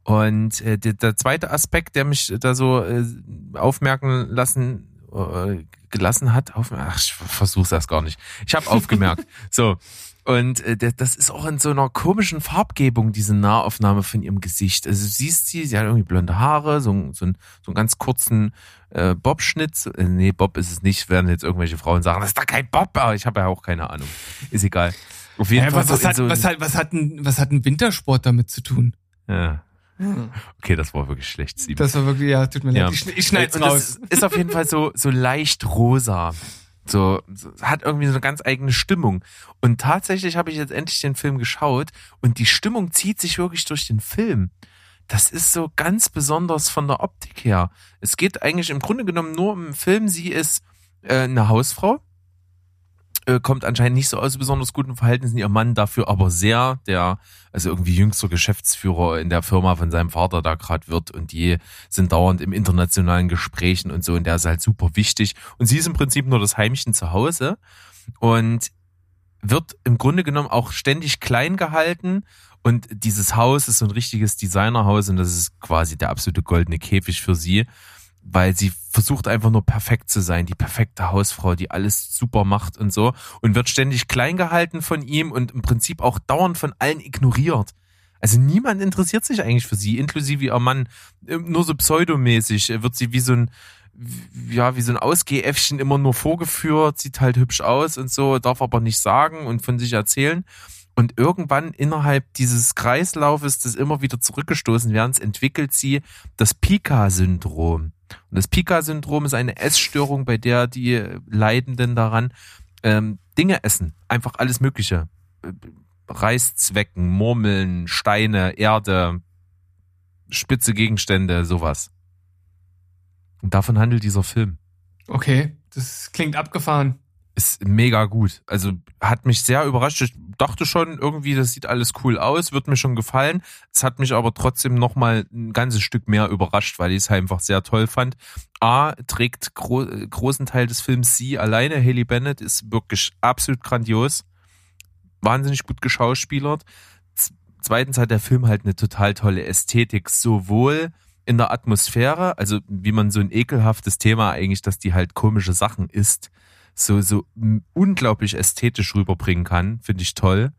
Und äh, der, der zweite Aspekt, der mich da so äh, aufmerken lassen äh, gelassen hat, auf, ach, ich versuch's erst gar nicht. Ich habe aufgemerkt. [laughs] so. Und äh, das ist auch in so einer komischen Farbgebung, diese Nahaufnahme von ihrem Gesicht. Also du siehst sie, sie hat irgendwie blonde Haare, so, so, ein, so einen ganz kurzen äh, Bob-Schnitt. Äh, nee, Bob ist es nicht, werden jetzt irgendwelche Frauen sagen, das ist doch kein Bob, aber ich habe ja auch keine Ahnung. Ist egal. Auf jeden Ja, Fall was, so was, in hat, so, was, hat, was, hat ein, was hat ein Wintersport damit zu tun? ja. Okay, das war wirklich schlecht, Sieben. Das war wirklich, ja, tut mir Ja. leid. Ich, ich das raus. Ist, auf jeden Fall so, so leicht rosa. So, so, hat irgendwie so eine ganz eigene Stimmung. Und tatsächlich habe ich jetzt endlich den Film geschaut und die Stimmung zieht sich wirklich durch den Film. Das ist so ganz besonders von der Optik her. Es geht eigentlich im Grunde genommen nur um den Film. Sie ist äh, eine Hausfrau, äh, kommt anscheinend nicht so aus besonders guten Verhältnissen, ihr Mann dafür aber sehr, der also irgendwie jüngster Geschäftsführer in der Firma von seinem Vater da gerade wird und die sind dauernd im internationalen Gesprächen und so und der ist halt super wichtig. Und sie ist im Prinzip nur das Heimchen zu Hause und wird im Grunde genommen auch ständig klein gehalten und dieses Haus ist so ein richtiges Designerhaus und das ist quasi der absolute goldene Käfig für sie, weil sie versucht einfach nur perfekt zu sein, die perfekte Hausfrau, die alles super macht und so und wird ständig klein gehalten von ihm und im Prinzip auch dauernd von allen ignoriert. Also niemand interessiert sich eigentlich für sie, inklusive ihr Mann. Ähm, Nur so pseudomäßig wird sie wie so ein, ja, wie so ein Ausgehäffchen immer nur vorgeführt, sieht halt hübsch aus und so, darf aber nicht sagen und von sich erzählen. Und irgendwann innerhalb dieses Kreislaufes des immer wieder zurückgestoßen werdens entwickelt sie das Pika-Syndrom. Und das Pika-Syndrom ist eine Essstörung, bei der die Leidenden daran ähm, Dinge essen. Einfach alles Mögliche. Äh, Reißzwecken, Murmeln, Steine, Erde, spitze Gegenstände, sowas. Und davon handelt dieser Film. Okay, das klingt abgefahren. Ist mega gut. Also hat mich sehr überrascht. Ich dachte schon irgendwie, das sieht alles cool aus, wird mir schon gefallen. Es hat mich aber trotzdem noch mal ein ganzes Stück mehr überrascht, weil ich es einfach sehr toll fand. A trägt gro großen Teil des Films sie alleine. Haley Bennett ist wirklich absolut grandios, wahnsinnig gut geschauspielert. Z zweitens hat der Film halt eine total tolle Ästhetik, sowohl in der Atmosphäre, also wie man so ein ekelhaftes Thema eigentlich, dass die halt komische Sachen isst, so, so unglaublich ästhetisch rüberbringen kann, finde ich toll.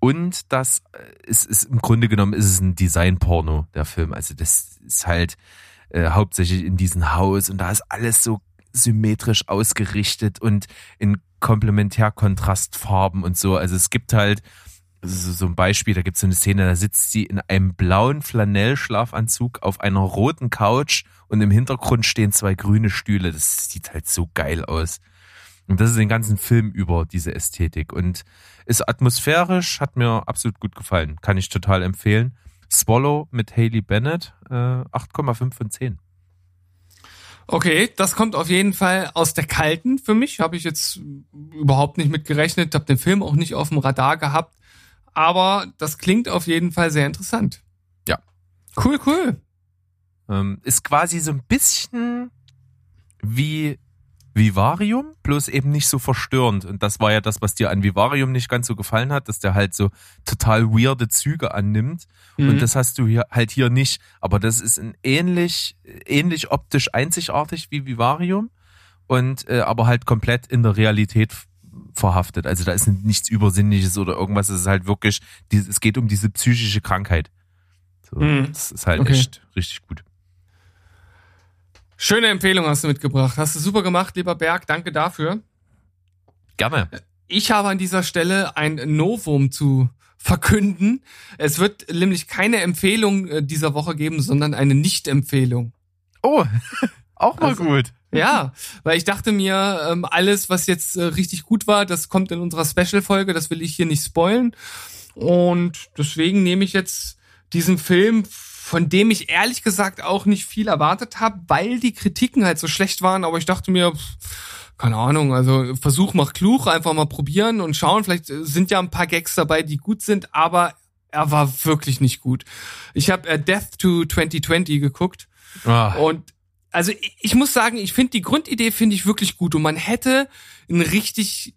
Und das ist, ist im Grunde genommen ist es ein Design-Porno, der Film. Also das ist halt äh, hauptsächlich in diesem Haus und da ist alles so symmetrisch ausgerichtet und in Komplementärkontrastfarben und so. Also es gibt halt so, so ein Beispiel, da gibt es so eine Szene, da sitzt sie in einem blauen Flanellschlafanzug auf einer roten Couch und im Hintergrund stehen zwei grüne Stühle. Das sieht halt so geil aus. Und das ist den ganzen Film über diese Ästhetik und ist atmosphärisch, hat mir absolut gut gefallen. Kann ich total empfehlen. Swallow mit Haley Bennett, äh, 8,5 von 10. Okay, das kommt auf jeden Fall aus der kalten für mich. Habe ich jetzt überhaupt nicht mit gerechnet, habe den Film auch nicht auf dem Radar gehabt. Aber das klingt auf jeden Fall sehr interessant. Ja. Cool, cool. Ähm, ist quasi so ein bisschen wie Vivarium, bloß eben nicht so verstörend. Und das war ja das, was dir an Vivarium nicht ganz so gefallen hat, dass der halt so total weirde Züge annimmt. Mhm. Und das hast du hier halt hier nicht. Aber das ist ein ähnlich, ähnlich optisch einzigartig wie Vivarium. Und äh, aber halt komplett in der Realität verhaftet. Also da ist nichts Übersinnliches oder irgendwas. Es ist halt wirklich, es geht um diese psychische Krankheit. So, mhm. Das ist halt okay. echt richtig gut. Schöne Empfehlung hast du mitgebracht. Hast du super gemacht, lieber Berg. Danke dafür. Gerne. Ich habe an dieser Stelle ein Novum zu verkünden. Es wird nämlich keine Empfehlung äh, dieser Woche geben, sondern eine Nicht-Empfehlung. Oh, [laughs] auch mal also, gut. Ja, weil ich dachte mir, ähm, alles, was jetzt äh, richtig gut war, das kommt in unserer Special-Folge, das will ich hier nicht spoilen. Und deswegen nehme ich jetzt diesen Film von dem ich ehrlich gesagt auch nicht viel erwartet habe, weil die Kritiken halt so schlecht waren. Aber ich dachte mir, keine Ahnung, also Versuch macht klug, einfach mal probieren und schauen. Vielleicht sind ja ein paar Gags dabei, die gut sind, aber er war wirklich nicht gut. Ich habe äh, Death to 2020 geguckt ah. und also ich, ich muss sagen, ich finde die Grundidee finde ich wirklich gut und man hätte ein richtig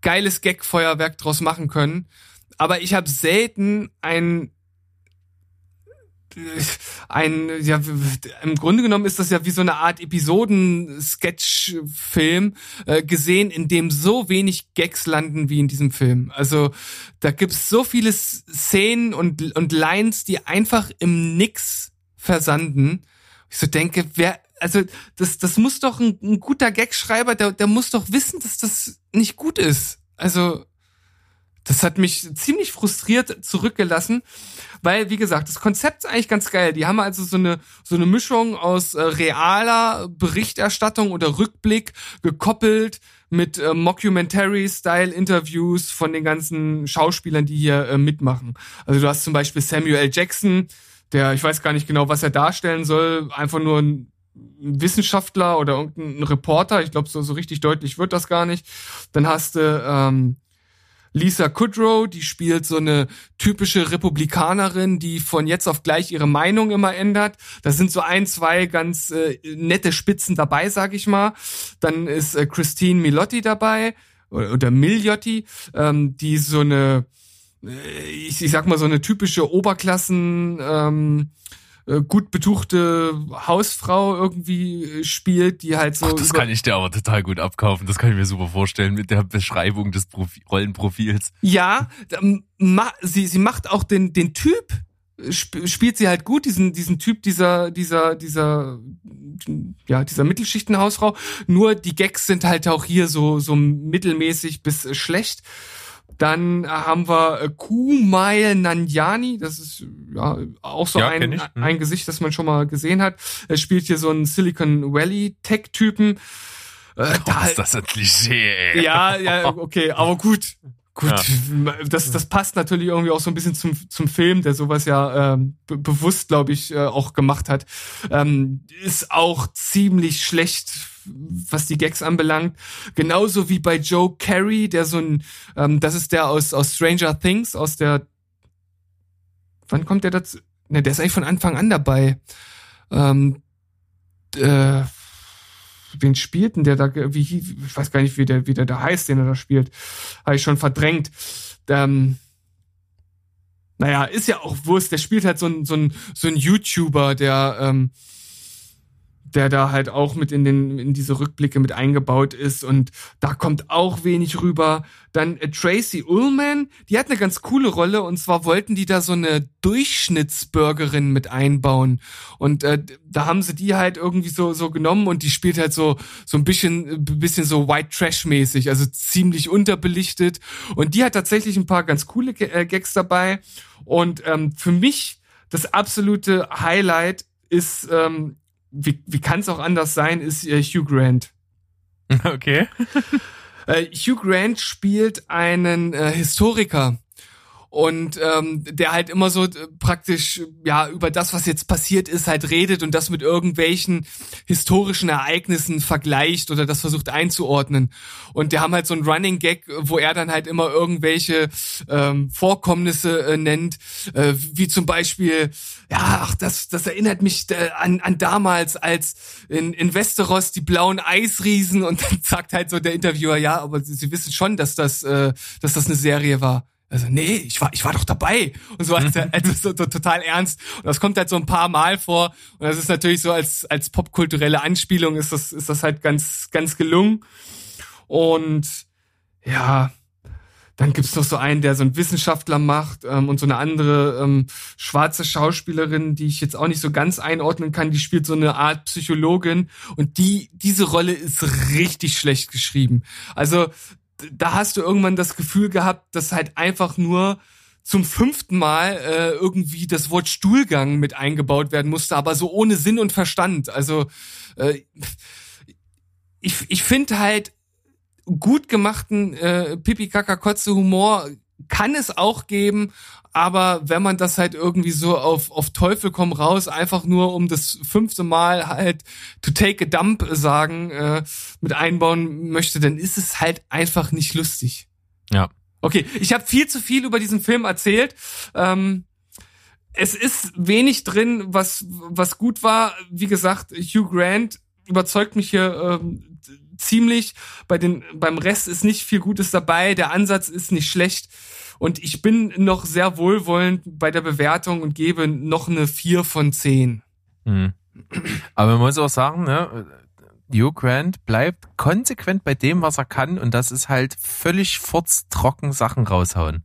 geiles Gag-Feuerwerk draus machen können. Aber ich habe selten ein ein, ja, im Grunde genommen ist das ja wie so eine Art Episoden-Sketch-Film äh, gesehen, in dem so wenig Gags landen wie in diesem Film. Also da gibt's so viele Szenen und, und Lines, die einfach im Nix versanden. Ich so denke, wer, also das, das muss doch ein, ein guter Gagschreiber, der, der muss doch wissen, dass das nicht gut ist. Also das hat mich ziemlich frustriert zurückgelassen, weil, wie gesagt, das Konzept ist eigentlich ganz geil. Die haben also so eine, so eine Mischung aus äh, realer Berichterstattung oder Rückblick gekoppelt mit äh, Mockumentary-Style-Interviews von den ganzen Schauspielern, die hier äh, mitmachen. Also du hast zum Beispiel Samuel. Jackson, der, ich weiß gar nicht genau, was er darstellen soll, einfach nur ein Wissenschaftler oder irgendein Reporter. Ich glaube, so, so richtig deutlich wird das gar nicht. Dann hast du ähm, Lisa Kudrow, die spielt so eine typische Republikanerin, die von jetzt auf gleich ihre Meinung immer ändert. Da sind so ein, zwei ganz äh, nette Spitzen dabei, sag ich mal. Dann ist äh, Christine Milotti dabei oder, Miliotti, ähm, die so eine, äh, ich, ich sag mal so eine typische Oberklassen ähm, äh, gut betuchte Hausfrau irgendwie äh, spielt, die halt so. Ach, das kann ich dir aber total gut abkaufen. Das kann ich mir super vorstellen mit der Beschreibung des Profi Rollenprofils. Ja, sie, sie macht auch den, den Typ, spielt sie halt gut, diesen, diesen Typ dieser, dieser, dieser, ja, dieser Mittelschichtenhausfrau. Nur die Gags sind halt auch hier so, so mittelmäßig bis schlecht. Dann haben wir äh, Kumail Nanjiani, das ist ja auch so Ja, ein. Hm. ein Gesicht, das man schon mal gesehen hat. Er spielt hier so einen Silicon Valley Tech-Typen. Äh, da, ist das ein Klischee, ey. ja, ja, okay, aber gut. Gut, [laughs] das, das passt natürlich irgendwie auch so ein bisschen zum, zum Film, der sowas ja ähm, be bewusst, glaube ich, äh, auch gemacht hat. Ähm, ist auch ziemlich schlecht, was die Gags anbelangt. Genauso wie bei Joe Carey, der so ein, ähm, das ist der aus, aus Stranger Things, aus der. Wann kommt der dazu? Ne, der ist eigentlich von Anfang an dabei. Ähm, äh, wen spielt denn der da, wie, ich weiß gar nicht, wie der, wie der da heißt, den er da spielt. Habe ich schon verdrängt. Ähm, naja, ist ja auch Wurst, der spielt halt so ein, so ein, so ein YouTuber, der, ähm, der da halt auch mit in den in diese Rückblicke mit eingebaut ist und da kommt auch wenig rüber. Dann äh, Tracy Ullman, die hat eine ganz coole Rolle und zwar wollten die da so eine Durchschnittsbürgerin mit einbauen und äh, da haben sie die halt irgendwie so so genommen und die spielt halt so so ein bisschen ein bisschen so White Trash mäßig, also ziemlich unterbelichtet und die hat tatsächlich ein paar ganz coole äh, Gags dabei und ähm, für mich das absolute Highlight ist ähm, wie, wie kann es auch anders sein, ist äh, Hugh Grant. [laughs] Okay. Äh, Hugh Grant spielt einen äh, Historiker und ähm, der halt immer so äh, praktisch ja über das, was jetzt passiert ist, halt redet und das mit irgendwelchen historischen Ereignissen vergleicht oder das versucht einzuordnen. Und der haben halt so einen Running Gag, wo er dann halt immer irgendwelche ähm, Vorkommnisse äh, nennt, äh, wie zum Beispiel, ja, ach, das, das erinnert mich äh, an, an damals, als in, in Westeros die blauen Eisriesen [laughs] und dann sagt halt so der Interviewer, ja, aber Sie, Sie wissen schon, dass das, äh, dass das eine Serie war. Also, nee, ich war, ich war doch dabei. Und so, also, [laughs] also so, so total ernst. Und das kommt halt so ein paar Mal vor. Und das ist natürlich so als, als popkulturelle Anspielung ist das, ist das halt ganz, ganz gelungen. Und ja, dann gibt's noch so einen, der so einen Wissenschaftler macht ähm, und so eine andere ähm, schwarze Schauspielerin, die ich jetzt auch nicht so ganz einordnen kann, die spielt so eine Art Psychologin und die diese Rolle ist richtig schlecht geschrieben. Also da hast du irgendwann das Gefühl gehabt, dass halt einfach nur zum fünften Mal äh, irgendwie das Wort Stuhlgang mit eingebaut werden musste, aber so ohne Sinn und Verstand. Also äh, ich, ich finde halt gut gemachten äh, pipi kaka kotze humor kann es auch geben, aber wenn man das halt irgendwie so auf, auf Teufel komm raus, einfach nur um das fünfte Mal halt to take a dump sagen, äh, mit einbauen möchte, dann ist es halt einfach nicht lustig. Ja. Okay, ich habe viel zu viel über diesen Film erzählt. Ähm, es ist wenig drin, was, was gut war. Wie gesagt, Hugh Grant überzeugt mich hier ähm, ziemlich. Bei den, beim Rest ist nicht viel Gutes dabei. Der Ansatz ist nicht schlecht. Und ich bin noch sehr wohlwollend bei der Bewertung und gebe noch eine 4 von 10. Mhm. Aber man muss auch sagen, ne, Hugh Grant bleibt konsequent bei dem, was er kann, und das ist halt völlig furztrocken Sachen raushauen.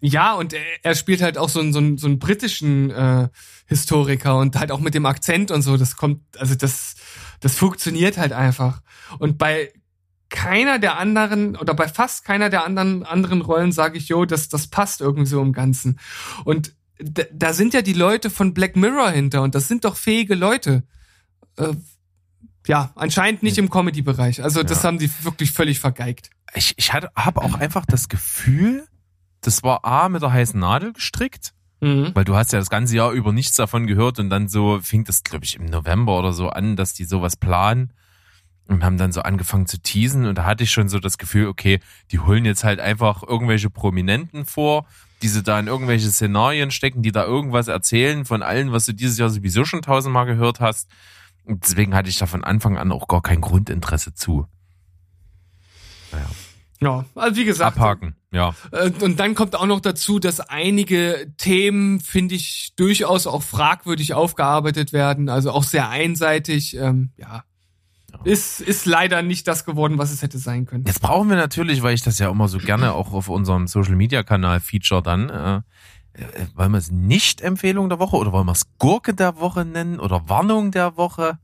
Ja, und er, spielt halt auch so einen, so einen, so einen britischen äh, Historiker und halt auch mit dem Akzent und so. Das kommt, also das, das funktioniert halt einfach. Und bei keiner der anderen oder bei fast keiner der anderen anderen Rollen sage ich, jo, das, das passt irgendwie so im Ganzen. Und da, da sind ja die Leute von Black Mirror hinter und das sind doch fähige Leute. Äh, ja, anscheinend nicht im Comedy-Bereich. Also das Ja. haben die wirklich völlig vergeigt. Ich, ich habe auch einfach das Gefühl, das war A mit der heißen Nadel gestrickt, Mhm. weil du hast ja das ganze Jahr über nichts davon gehört und dann so fing das, glaube ich, im November oder so an, dass die sowas planen und haben dann so angefangen zu teasen und da hatte ich schon so das Gefühl, okay, die holen jetzt halt einfach irgendwelche Prominenten vor, die sie da in irgendwelche Szenarien stecken, die da irgendwas erzählen von allen, was du dieses Jahr sowieso schon tausendmal gehört hast. Und deswegen hatte ich da von Anfang an auch gar kein Grundinteresse zu. Ja, also wie gesagt, Abhaken, ja. Und dann kommt auch noch dazu, dass einige Themen, finde ich, durchaus auch fragwürdig aufgearbeitet werden, also auch sehr einseitig. Ähm, ja. Ist, ist leider nicht das geworden, was es hätte sein können. Jetzt brauchen wir natürlich, weil ich das ja immer so gerne auch auf unserem Social Media Kanal feature dann, äh, äh, wollen wir es nicht Empfehlung der Woche oder wollen wir es Gurke der Woche nennen oder Warnung der Woche?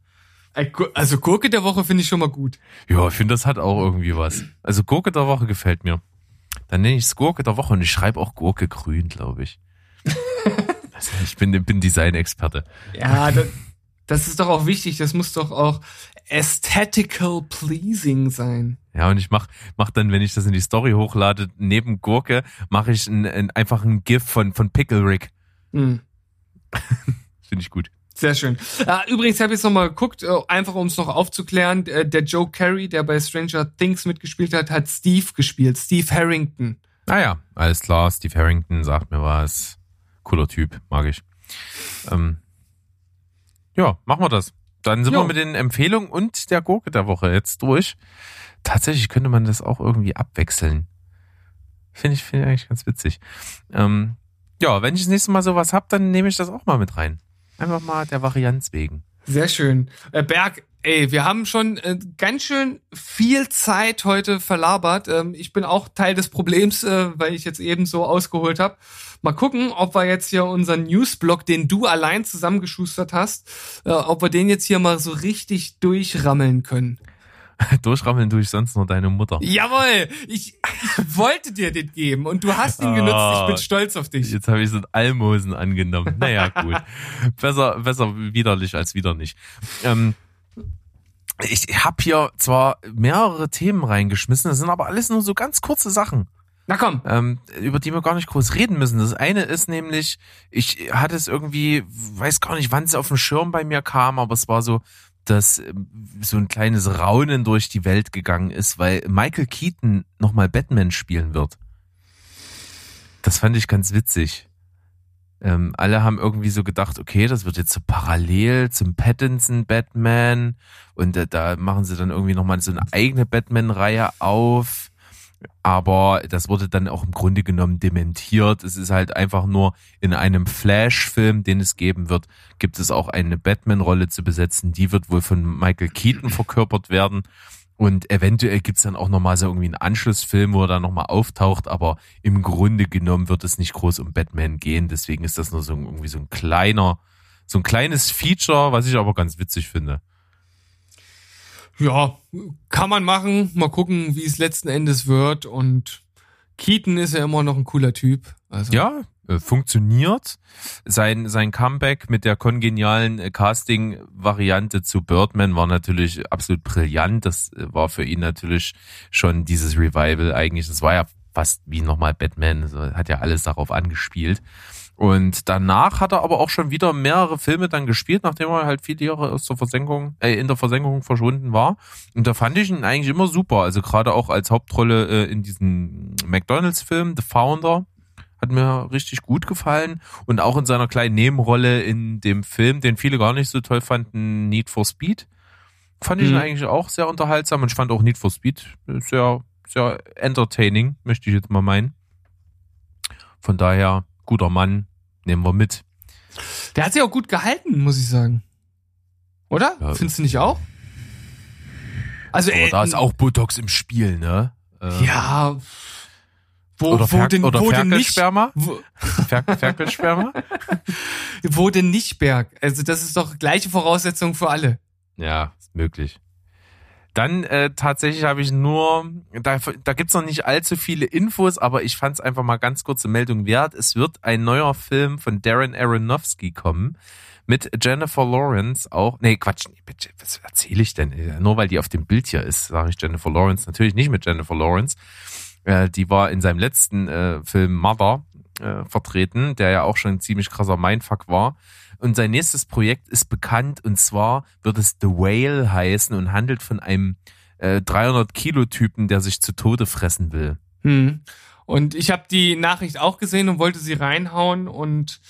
Also Gurke der Woche finde ich schon mal gut. Ja, ich finde, das hat auch irgendwie was. Also Gurke der Woche gefällt mir. Dann nenne ich es Gurke der Woche und ich schreibe auch Gurke grün, glaube ich. [laughs] also ich bin, bin Design-Experte. Ja, das, das ist doch auch wichtig. Das muss doch auch aesthetical pleasing sein. Ja, und ich mach, mach dann, wenn ich das in die Story hochlade, neben Gurke, mache ich ein, ein, einfach ein GIF von, von Pickle Rick. Hm. [laughs] Finde ich gut. Sehr schön. Äh, übrigens habe ich jetzt nochmal geguckt, äh, einfach um es noch aufzuklären. Äh, der Joe Carey, der bei Stranger Things mitgespielt hat, hat Steve gespielt. Steve Harrington. Ah ja, alles klar. Steve Harrington sagt mir was. Cooler Typ, mag ich. Ähm, ja, machen wir das. Dann sind Jo. wir mit den Empfehlungen und der Gurke der Woche jetzt durch. Tatsächlich könnte man das auch irgendwie abwechseln. Finde ich, finde ich eigentlich ganz witzig. Ähm, ja, wenn ich das nächste Mal sowas hab, dann nehme ich das auch mal mit rein. Einfach mal der Varianz wegen. Sehr schön. Äh, Berg, ey, wir haben schon äh, ganz schön viel Zeit heute verlabert. Ähm, ich bin auch Teil des Problems, äh, weil ich jetzt eben so ausgeholt habe. Mal gucken, ob wir jetzt hier unseren Newsblock, den du allein zusammengeschustert hast, äh, ob wir den jetzt hier mal so richtig durchrammeln können. [laughs] Durchrammeln tue ich sonst nur deine Mutter. Jawohl, ich, ich wollte dir den geben und du hast ihn genutzt. Ich bin Ah. stolz auf dich. Jetzt habe ich so ein Almosen angenommen. Naja, gut. [laughs] besser, besser widerlich als wieder nicht. Ähm, ich habe hier zwar mehrere Themen reingeschmissen, das sind aber alles nur so ganz kurze Sachen, Na komm. ähm, über die wir gar nicht groß reden müssen. Das eine ist nämlich, ich hatte es irgendwie, weiß gar nicht, wann es auf dem Schirm bei mir kam, aber es war so, dass ähm, so ein kleines Raunen durch die Welt gegangen ist, weil Michael Keaton nochmal Batman spielen wird. Das fand ich ganz witzig. Ähm, alle haben irgendwie so gedacht, okay, das wird jetzt so parallel zum Pattinson Batman und äh, da machen sie dann irgendwie nochmal so eine eigene Batman-Reihe auf. Aber das wurde dann auch im Grunde genommen dementiert. Es ist halt einfach nur in einem Flash-Film, den es geben wird, gibt es auch eine Batman-Rolle zu besetzen. Die wird wohl von Michael Keaton verkörpert werden. Und eventuell gibt's dann auch nochmal so irgendwie einen Anschlussfilm, wo er dann nochmal auftaucht, aber im Grunde genommen wird es nicht groß um Batman gehen. Deswegen ist das nur so ein- irgendwie so ein kleiner, so ein kleines Feature, was ich aber ganz witzig finde. Ja, kann man machen. Mal gucken, wie es letzten Endes wird. Und Keaton ist ja immer noch ein cooler Typ. Also, Ja, äh, funktioniert. Sein, sein Comeback mit der kongenialen äh, Casting-Variante zu Birdman war natürlich absolut brillant. Das äh, war für ihn natürlich schon dieses Revival eigentlich. Das war ja fast wie nochmal Batman. Also hat ja alles darauf angespielt. Und danach hat er aber auch schon wieder mehrere Filme dann gespielt, nachdem er halt viele Jahre aus der Versenkung, äh, in der Versenkung verschwunden war. Und da fand ich ihn eigentlich immer super. Also gerade auch als Hauptrolle äh, in diesem McDonalds-Film, The Founder, hat mir richtig gut gefallen. Und auch in seiner kleinen Nebenrolle in dem Film, den viele gar nicht so toll fanden, Need for Speed, fand ich ihn Mhm. eigentlich auch sehr unterhaltsam. Und ich fand auch Need for Speed sehr, sehr entertaining, möchte ich jetzt mal meinen. Von daher, guter Mann, nehmen wir mit. Der hat sich auch gut gehalten, muss ich sagen. Oder? Ja. Findest du nicht auch? Also, Aber äh, da ist auch Botox im Spiel, ne? Äh, Ja. Wo, Oder, wo Fer denn, oder wo denn nicht, wo, [laughs] Fer Ferkelsperma? [laughs] wo denn nicht Berg? Also, das ist doch gleiche Voraussetzung für alle. Ja, ist möglich. Dann äh, tatsächlich habe ich nur, da, da gibt's noch nicht allzu viele Infos, aber ich fand es einfach mal ganz kurze Meldung wert. Es wird ein neuer Film von Darren Aronofsky kommen mit Jennifer Lawrence auch. Nee, Quatsch, bitte, was erzähle ich denn? Nur weil die auf dem Bild hier ist, sage ich Jennifer Lawrence. Natürlich nicht mit Jennifer Lawrence. Äh, die war in seinem letzten äh, Film Mother äh, vertreten, der ja auch schon ein ziemlich krasser Mindfuck war. Und sein nächstes Projekt ist bekannt und zwar wird es The Whale heißen und handelt von einem äh, 300 Kilo Typen, der sich zu Tode fressen will. Hm. Und ich habe die Nachricht auch gesehen und wollte sie reinhauen und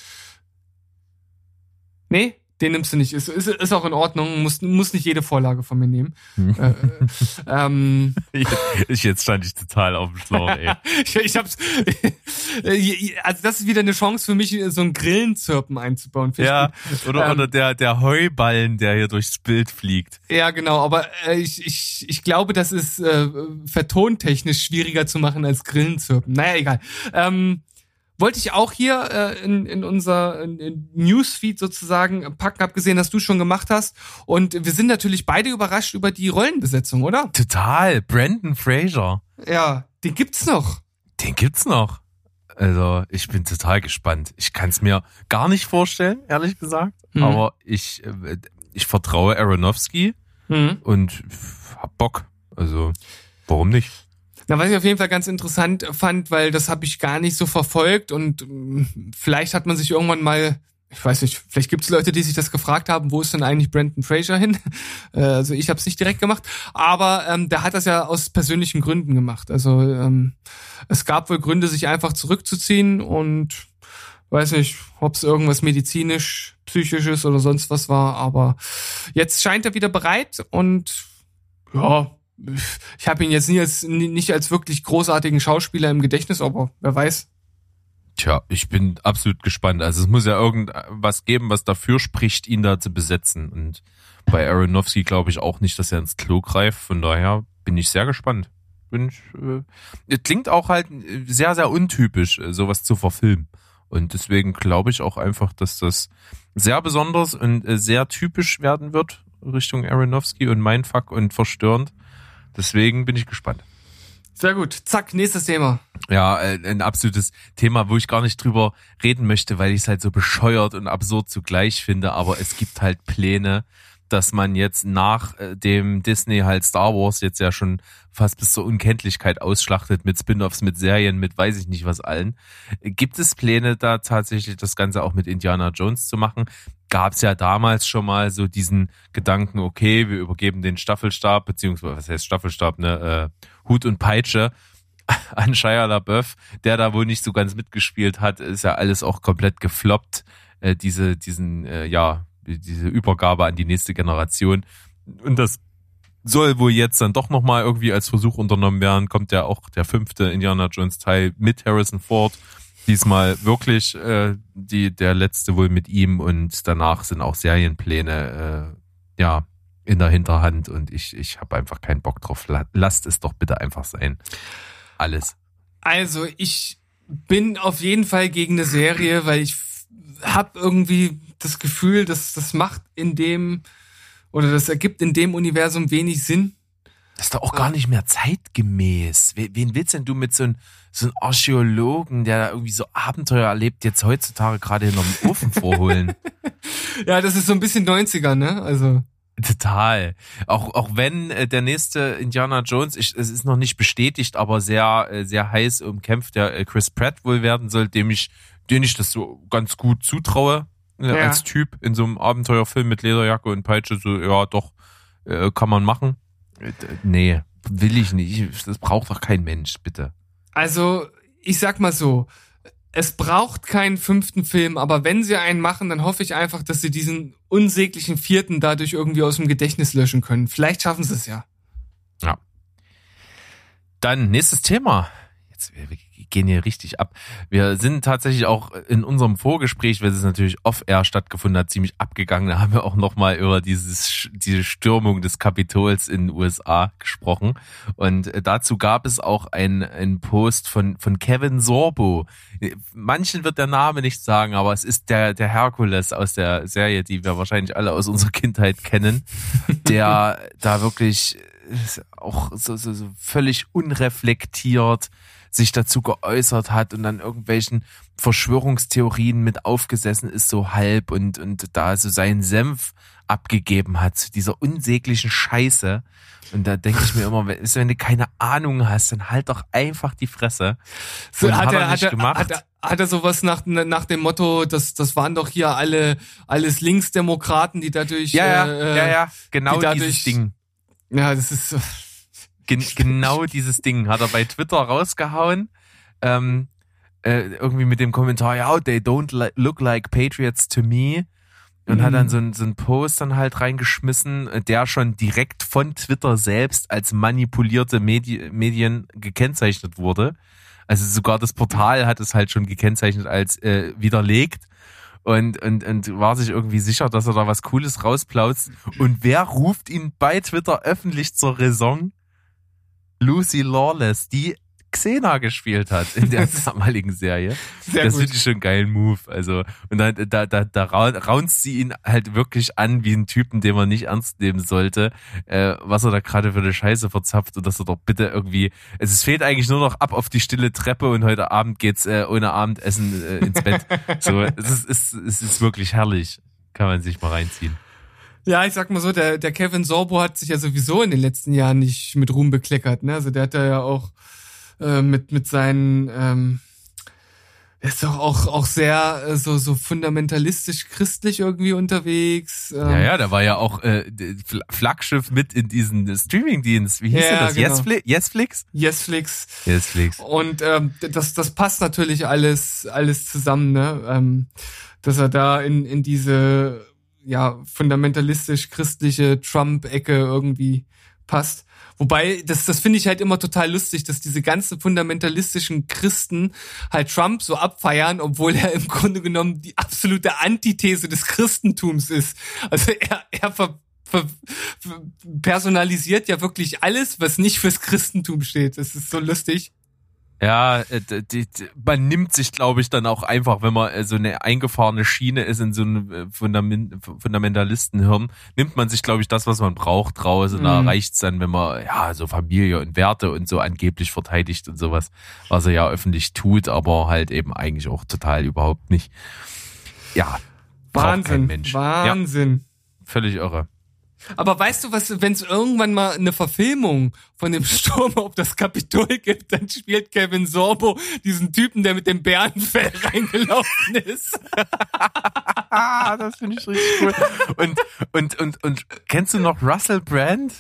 nee, den nimmst du nicht. Ist, ist, ist auch in Ordnung. Muss, muss nicht jede Vorlage von mir nehmen. Hm. äh, äh, [laughs] ähm, ich, jetzt stand ich total auf dem Schlauch, ey. [laughs] ich, ich hab's. also das ist wieder eine Chance für mich, so ein Grillenzirpen einzubauen. Ja, oder, Ähm, oder der, der Heuballen, der hier durchs Bild fliegt. Ja, genau, aber äh, ich, ich, ich glaube, das ist äh, vertontechnisch schwieriger zu machen als Grillenzirpen. Naja, egal. Ähm, wollte ich auch hier äh, in, in unser in, in Newsfeed sozusagen packen, hab gesehen, dass du schon gemacht hast. Und wir sind natürlich beide überrascht über die Rollenbesetzung, oder? Total. Brandon Fraser. Ja, den gibt's noch. Den gibt's noch. Also ich bin total gespannt. Ich kann es mir gar nicht vorstellen, ehrlich gesagt. Mhm. Aber ich, äh, ich vertraue Aronofsky Mhm. und hab Bock. Also warum nicht? Na, was ich auf jeden Fall ganz interessant fand, weil das habe ich gar nicht so verfolgt und mm, vielleicht hat man sich irgendwann mal, ich weiß nicht, vielleicht gibt es Leute, die sich das gefragt haben, wo ist denn eigentlich Brandon Fraser hin? [laughs] Äh, Also ich habe es nicht direkt gemacht, aber ähm, der hat das ja aus persönlichen Gründen gemacht. Also ähm, es gab wohl Gründe, sich einfach zurückzuziehen und weiß nicht, ob es irgendwas medizinisch, psychisches oder sonst was war, aber jetzt scheint er wieder bereit und ja, ich habe ihn jetzt nie als, nicht als wirklich großartigen Schauspieler im Gedächtnis, aber wer weiß. Tja, ich bin absolut gespannt. Also es muss ja irgendwas geben, was dafür spricht, ihn da zu besetzen. Und bei Aronofsky glaube ich auch nicht, dass er ins Klo greift. Von daher bin ich sehr gespannt. Bin ich, äh, klingt auch halt äh, sehr, sehr untypisch, äh, sowas zu verfilmen. Und deswegen glaube ich auch einfach, dass das sehr besonders und äh, sehr typisch werden wird Richtung Aronofsky und Mindfuck und verstörend. Deswegen bin ich gespannt. Sehr gut. Zack, nächstes Thema. Ja, äh, ein absolutes Thema, wo ich gar nicht drüber reden möchte, weil ich es halt so bescheuert und absurd zugleich finde. Aber es gibt halt Pläne, dass man jetzt nach äh, dem Disney halt Star Wars jetzt ja schon fast bis zur Unkenntlichkeit ausschlachtet mit Spin-offs, mit Serien, mit weiß ich nicht was allen. Gibt es Pläne da tatsächlich das Ganze auch mit Indiana Jones zu machen? Gab es ja damals schon mal so diesen Gedanken, okay, wir übergeben den Staffelstab, beziehungsweise was heißt Staffelstab, ne, äh, Hut und Peitsche [laughs] an Shia LaBeouf, der da wohl nicht so ganz mitgespielt hat, ist ja alles auch komplett gefloppt, äh, diese, diesen, äh, ja, diese Übergabe an die nächste Generation. Und das soll wohl jetzt dann doch nochmal irgendwie als Versuch unternommen werden, kommt ja auch der fünfte Indiana Jones Teil mit Harrison Ford. Diesmal wirklich äh, die, der letzte wohl mit ihm und danach sind auch Serienpläne äh, ja in der Hinterhand und ich, ich habe einfach keinen Bock drauf. La- Lasst es doch bitte einfach sein. Alles. Also, ich bin auf jeden Fall gegen eine Serie, weil ich habe irgendwie das Gefühl, dass das macht in dem oder das ergibt in dem Universum wenig Sinn. Das ist doch auch gar nicht mehr zeitgemäß. Wen wen willst denn du mit so einem so einem Archäologen, der da irgendwie so Abenteuer erlebt, jetzt heutzutage gerade in einem Ofen vorholen? [laughs] Ja, das ist so ein bisschen 90er, ne? Also, Total. Auch, auch wenn äh, der nächste Indiana Jones, ich, es ist noch nicht bestätigt, aber sehr, äh, sehr heiß umkämpft, der äh, Chris Pratt wohl werden soll, dem ich, den ich das so ganz gut zutraue, äh, Ja. als Typ in so einem Abenteuerfilm mit Lederjacke und Peitsche, so, ja, doch, äh, kann man machen. Äh, nee, will ich nicht. Das braucht doch kein Mensch, bitte. Also, ich sag mal so, es braucht keinen fünften Film, aber wenn sie einen machen, dann hoffe ich einfach, dass sie diesen unsäglichen vierten dadurch irgendwie aus dem Gedächtnis löschen können. Vielleicht schaffen sie es ja. Dann nächstes Thema. Jetzt, wir gehen hier richtig ab. Wir sind tatsächlich auch in unserem Vorgespräch, weil es natürlich off-air stattgefunden hat, ziemlich abgegangen. Da haben wir auch nochmal über dieses, diese Stürmung des Kapitols in den USA gesprochen. Und äh, dazu gab es auch ein, ein Post von, von Kevin Sorbo. Manchen wird der Name nicht sagen, aber es ist der, der Herkules aus der Serie, die wir wahrscheinlich alle aus unserer Kindheit kennen, [laughs] der da wirklich äh, auch so, so, so völlig unreflektiert sich dazu geäußert hat und dann irgendwelchen Verschwörungstheorien mit aufgesessen ist, so halb und, und da so seinen Senf abgegeben hat zu dieser unsäglichen Scheiße. Und da denke ich mir immer, wenn wenn du keine Ahnung hast, dann halt doch einfach die Fresse. So, hat, hat er hat, nicht er, gemacht. hat, er, hat er sowas nach, nach dem Motto, das, das waren doch hier alle alles Linksdemokraten, die dadurch Ja, ja, äh, ja, ja, genau die dadurch- dieses Ding. ja, das ist so. Gen genau [laughs] dieses Ding hat er bei Twitter rausgehauen. Ähm, äh, irgendwie mit dem Kommentar, ja, they don't li look like Patriots to me. Und hat dann so ein, so ein Post dann halt reingeschmissen, äh, der schon direkt von Twitter selbst als manipulierte Medi Medien gekennzeichnet wurde. Also sogar das Portal hat es halt schon gekennzeichnet als äh, widerlegt und, und, und war sich irgendwie sicher, dass er da was Cooles rausplautzt. Und wer ruft ihn bei Twitter öffentlich zur Raison? Lucy Lawless, die Xena gespielt hat in der [laughs] damaligen Serie. Sehr das finde ich schon einen geilen Move. Also, und da, da, da rau- raunzt sie ihn halt wirklich an wie einen Typen, den man nicht ernst nehmen sollte, äh, was er da gerade für eine Scheiße verzapft und dass er doch bitte irgendwie, es es fehlt eigentlich nur noch ab auf die stille Treppe und heute Abend geht's äh, ohne Abendessen äh, ins Bett. [laughs] so, es ist, es, ist- es ist wirklich herrlich. Kann man sich mal reinziehen. Ja, ich sag mal so, der, der Kevin Sorbo hat sich ja sowieso in den letzten Jahren nicht mit Ruhm bekleckert. Ne? Also der hat da ja auch äh, mit, mit seinen, ähm, er ist doch auch, auch sehr äh, so, so fundamentalistisch christlich irgendwie unterwegs. Ähm, Ja, ja, da war ja auch äh, Flaggschiff mit in diesen Streamingdienst. Wie hieß Ja, das? genau. Yesfli- Yesflix? Yesflix. Yesflix. Und ähm, das, das passt natürlich alles, alles zusammen, ne? Ähm, dass er da in, in diese ja, fundamentalistisch-christliche Trump-Ecke irgendwie passt. Wobei, das, das finde ich halt immer total lustig, dass diese ganzen fundamentalistischen Christen halt Trump so abfeiern, obwohl er im Grunde genommen die absolute Antithese des Christentums ist. Also er, er ver, ver, personalisiert ja wirklich alles, was nicht fürs Christentum steht. Das ist so lustig. Ja, äh, d- die, die, man nimmt sich, glaube ich, dann auch einfach, wenn man äh, so eine eingefahrene Schiene ist in so einem äh, Fundament, Fundamentalistenhirn, nimmt man sich, glaube ich, das, was man braucht, raus und da Mhm. reicht's dann, wenn man ja so Familie und Werte und so angeblich verteidigt und sowas, was er ja öffentlich tut, aber halt eben eigentlich auch total überhaupt nicht. Ja, Wahnsinn, Mensch. Wahnsinn. völlig irre. Aber weißt du, was, wenn es irgendwann mal eine Verfilmung von dem Sturm auf das Kapitol gibt, dann spielt Kevin Sorbo diesen Typen, der mit dem Bärenfell [laughs] reingelaufen ist. Ah, das finde ich richtig cool. Und, und, und, und kennst du noch Russell Brand?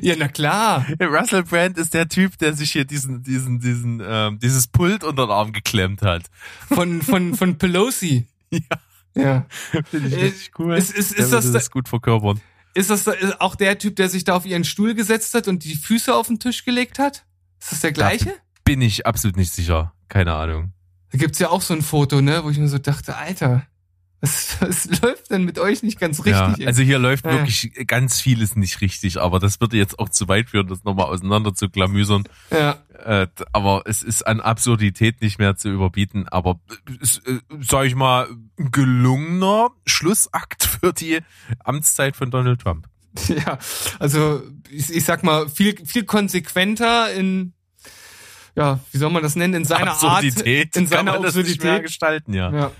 Ja, na klar. Russell Brand ist der Typ, der sich hier diesen, diesen, diesen, ähm, dieses Pult unter den Arm geklemmt hat. Von, von, von Pelosi. [laughs] Ja. Ja. Finde ich richtig cool. ist- ist- ist das das gut verkörpern. Ist das da- auch der Typ, der sich da auf ihren Stuhl gesetzt hat und die Füße auf den Tisch gelegt hat? Ist das der gleiche? Bin ich absolut nicht sicher. Keine Ahnung. Da gibt's ja auch so ein Foto, ne, wo ich mir so dachte, Alter, was, was [laughs] läuft denn mit euch nicht ganz richtig? ja, also hier läuft Ja. wirklich ganz vieles nicht richtig, aber das würde jetzt auch zu weit führen, das nochmal auseinander zu klamüsern. ja. Äh, aber es ist an Absurdität nicht mehr zu überbieten. Aber ist, äh, sag ich mal, ein gelungener Schlussakt [laughs] für die Amtszeit von Donald Trump. Ja, also ich, ich sag mal, viel, viel konsequenter in, ja, wie soll man das nennen, in seiner Absurdität. Art, in seiner Absurdität. gestalten, ja. Ja.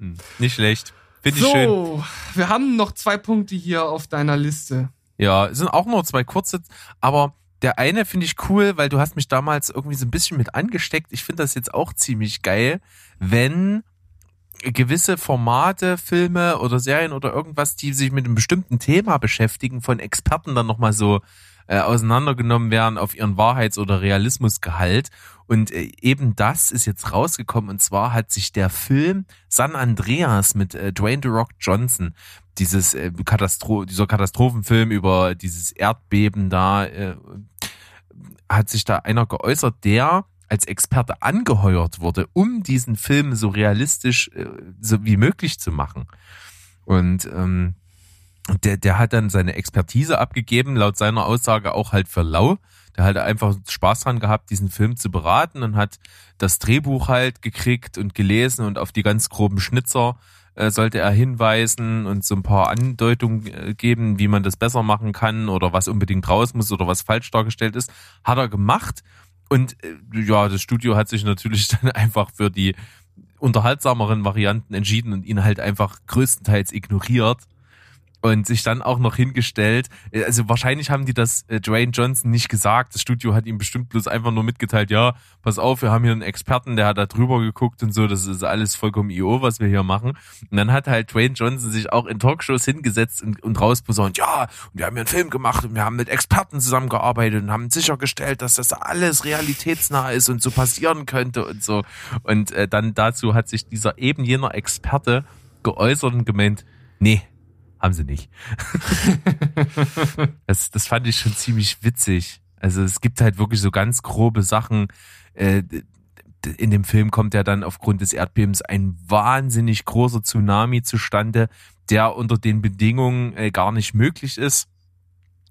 Hm. Nicht schlecht. Finde ich schön. So, wir haben noch zwei Punkte hier auf deiner Liste. Ja, es sind auch nur zwei kurze, aber der eine finde ich cool, weil du hast mich damals irgendwie so ein bisschen mit angesteckt. Ich finde das jetzt auch ziemlich geil, wenn gewisse Formate, Filme oder Serien oder irgendwas, die sich mit einem bestimmten Thema beschäftigen, von Experten dann nochmal so äh, auseinandergenommen werden auf ihren Wahrheits- oder Realismusgehalt. Und äh, eben das ist jetzt rausgekommen. Und zwar hat sich der Film San Andreas mit äh, Dwayne The Rock Johnson, dieses äh, Katastro dieser Katastrophenfilm über dieses Erdbeben da, hat sich da einer geäußert, der als Experte angeheuert wurde, um diesen Film so realistisch so wie möglich zu machen. Und ähm, der, der hat dann seine Expertise abgegeben, laut seiner Aussage auch halt für lau. Der hat einfach Spaß dran gehabt, diesen Film zu beraten und hat das Drehbuch halt gekriegt und gelesen und auf die ganz groben Schnitzer äh, sollte er hinweisen und so ein paar Andeutungen äh, geben, wie man das besser machen kann oder was unbedingt raus muss oder was falsch dargestellt ist. Hat er gemacht. Und äh, ja, das Studio hat sich natürlich [laughs] dann einfach für die unterhaltsameren Varianten entschieden und ihn halt einfach größtenteils ignoriert und sich dann auch noch hingestellt. Äh, Also wahrscheinlich haben die das äh, Dwayne Johnson nicht gesagt. Das Studio hat ihm bestimmt bloß einfach nur mitgeteilt, ja, pass auf, wir haben hier einen Experten, der hat da drüber geguckt und so, das ist alles vollkommen IO, was wir hier machen. Und dann hat halt Dwayne Johnson sich auch in Talkshows hingesetzt und, und rausposaunt, ja, und wir haben hier einen Film gemacht und wir haben mit Experten zusammengearbeitet und haben sichergestellt, dass das alles realitätsnah ist und so passieren könnte und so. Und äh, dann dazu hat sich dieser eben jener Experte geäußert und gemeint, nee, haben sie nicht. [laughs] das, das fand ich schon ziemlich witzig. Also es gibt halt wirklich so ganz grobe Sachen. Äh, in dem Film kommt ja dann aufgrund des Erdbebens ein wahnsinnig großer Tsunami zustande, der unter den Bedingungen äh, gar nicht möglich ist.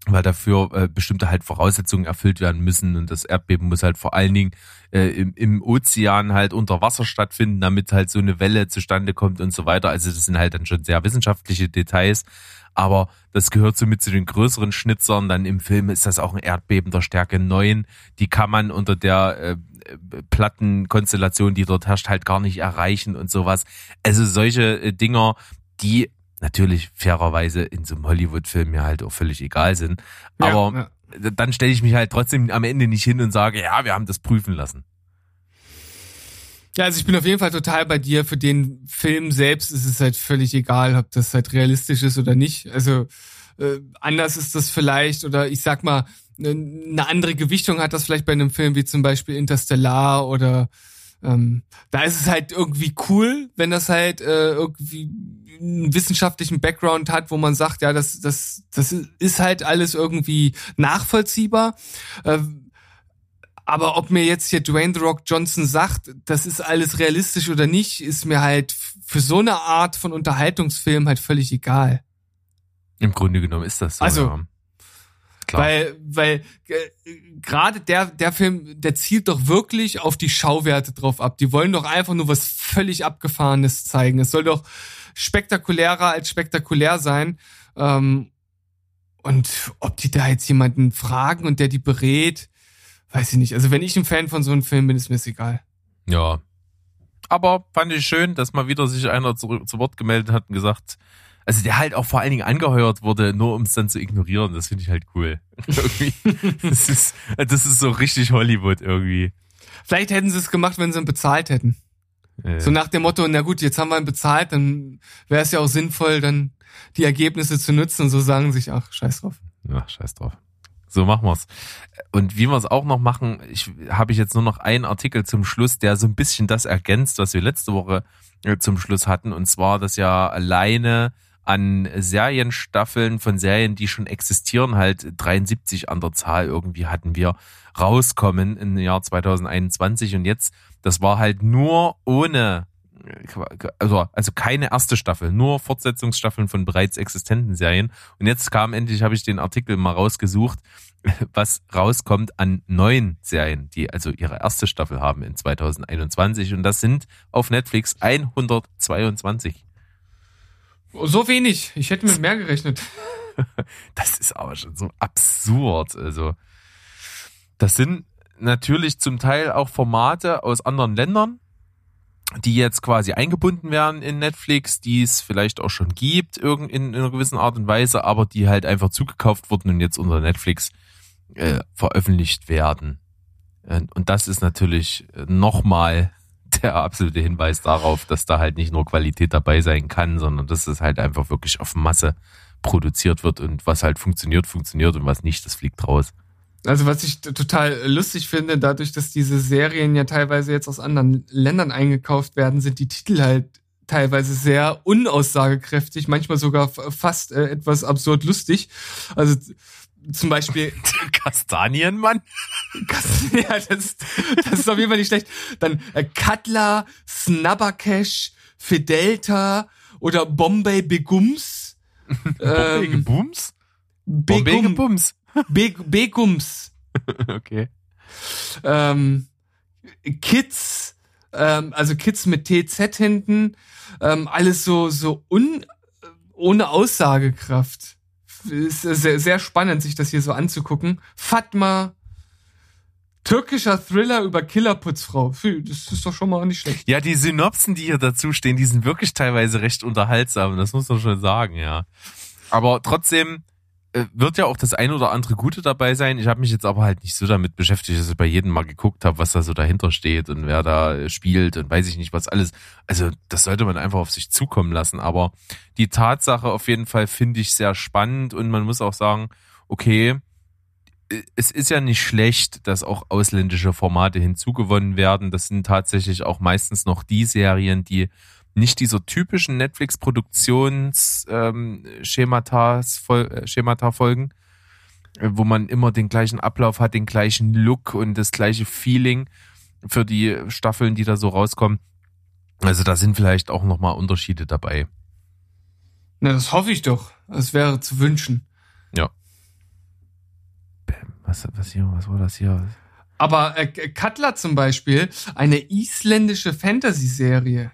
Weil dafür äh, bestimmte halt Voraussetzungen erfüllt werden müssen und das Erdbeben muss halt vor allen Dingen äh, im, im Ozean halt unter Wasser stattfinden, damit halt so eine Welle zustande kommt und so weiter. Also das sind halt dann schon sehr wissenschaftliche Details, aber das gehört so mit zu den größeren Schnitzern. Dann im Film ist das auch ein Erdbeben der Stärke 9. Die kann man unter der äh, Plattenkonstellation, die dort herrscht, halt gar nicht erreichen und sowas. Also solche äh, Dinger, die natürlich fairerweise in so einem Hollywood-Film ja halt auch völlig egal sind. Aber ja. dann stelle ich mich halt trotzdem am Ende nicht hin und sage, ja, wir haben das prüfen lassen. Ja, also ich bin auf jeden Fall total bei dir. Für den Film selbst ist es halt völlig egal, ob das halt realistisch ist oder nicht. Also äh, anders ist das vielleicht, oder ich sag mal, eine andere Gewichtung hat das vielleicht bei einem Film wie zum Beispiel Interstellar oder ähm, da ist es halt irgendwie cool, wenn das halt äh, irgendwie einen wissenschaftlichen Background hat, wo man sagt, ja, das, das, das ist halt alles irgendwie nachvollziehbar. Äh, aber ob mir jetzt hier Dwayne The Rock Johnson sagt, das ist alles realistisch oder nicht, ist mir halt für so eine Art von Unterhaltungsfilm halt völlig egal. Im Grunde genommen ist das so. Also, ja. Klar. Weil, weil äh, gerade der, der Film, der zielt doch wirklich auf die Schauwerte drauf ab. Die wollen doch einfach nur was völlig Abgefahrenes zeigen. Es soll doch spektakulärer als spektakulär sein. Ähm, und ob die da jetzt jemanden fragen und der die berät, weiß ich nicht. Also wenn ich ein Fan von so einem Film bin, ist mir das egal. Ja. Aber fand ich schön, dass mal wieder sich einer zu, zu Wort gemeldet hat und gesagt, also der halt auch vor allen Dingen angeheuert wurde, nur um es dann zu ignorieren. Das finde ich halt cool. [laughs] Das ist, das ist so richtig Hollywood irgendwie. Vielleicht hätten sie es gemacht, wenn sie ihn bezahlt hätten. Äh, So nach dem Motto, na gut, jetzt haben wir ihn bezahlt, dann wäre es ja auch sinnvoll, dann die Ergebnisse zu nutzen und so sagen sich, ach, scheiß drauf. Ja, scheiß drauf. So machen wir's. Und wie wir es auch noch machen, ich habe ich jetzt nur noch einen Artikel zum Schluss, der so ein bisschen das ergänzt, was wir letzte Woche äh, zum Schluss hatten. Und zwar, dass ja alleine an Serienstaffeln von Serien, die schon existieren, halt 73 an der Zahl irgendwie hatten wir rauskommen im Jahr 2021. Und jetzt, das war halt nur ohne also, also keine erste Staffel, nur Fortsetzungsstaffeln von bereits existenten Serien. Und jetzt kam endlich, habe ich den Artikel mal rausgesucht, [laughs] was rauskommt an neuen Serien, die also ihre erste Staffel haben in 2021. Und das sind auf Netflix 122. So wenig. Ich hätte mit mehr gerechnet. [laughs] Das ist aber schon so absurd. Also, das sind natürlich zum Teil auch Formate aus anderen Ländern, die jetzt quasi eingebunden werden in Netflix, die es vielleicht auch schon gibt, in, in einer gewissen Art und Weise, aber die halt einfach zugekauft wurden und jetzt unter Netflix äh, veröffentlicht werden. Und und das ist natürlich nochmal der absolute Hinweis darauf, dass da halt nicht nur Qualität dabei sein kann, sondern dass es halt einfach wirklich auf Masse produziert wird und was halt funktioniert, funktioniert und was nicht, das fliegt raus. Also was ich total lustig finde, dadurch, dass diese Serien ja teilweise jetzt aus anderen Ländern eingekauft werden, sind die Titel halt teilweise sehr unaussagekräftig, manchmal sogar fast äh, etwas absurd lustig. Also zum Beispiel [laughs] Kastanienmann? [laughs] ja, das, das ist auf jeden Fall nicht schlecht. Dann äh, Cutler, Snubbercash, Fidelta oder Bombay Begums. [laughs] Bombay ähm, Gebums? Bombay Gebums. Be Begums. Okay. Ähm, Kids, ähm, also Kids mit TZ hinten, ähm, alles so, so un, ohne Aussagekraft. Ist sehr, sehr spannend, sich das hier so anzugucken. Fatma, türkischer Thriller über Killerputzfrau. Das ist doch schon mal nicht schlecht. Ja, die Synopsen, die hier dazu stehen, die sind wirklich teilweise recht unterhaltsam. Das muss man schon sagen, ja. Aber trotzdem äh, wird ja auch das ein oder andere Gute dabei sein. Ich habe mich jetzt aber halt nicht so damit beschäftigt, dass ich bei jedem mal geguckt habe, was da so dahinter steht und wer da äh, spielt und weiß ich nicht, was alles. Also das sollte man einfach auf sich zukommen lassen. Aber die Tatsache auf jeden Fall finde ich sehr spannend und man muss auch sagen, okay, äh, es ist ja nicht schlecht, dass auch ausländische Formate hinzugewonnen werden. Das sind tatsächlich auch meistens noch die Serien, die nicht dieser typischen Netflix-Produktions-Schemata ähm, Schemata folgen, äh, wo man immer den gleichen Ablauf hat, den gleichen Look und das gleiche Feeling für die Staffeln, die da so rauskommen. Also da sind vielleicht auch nochmal Unterschiede dabei. Na, das hoffe ich doch. Das wäre zu wünschen. Ja. Was, was hier, was war das hier? Aber äh, Cutler zum Beispiel, eine isländische Fantasy-Serie.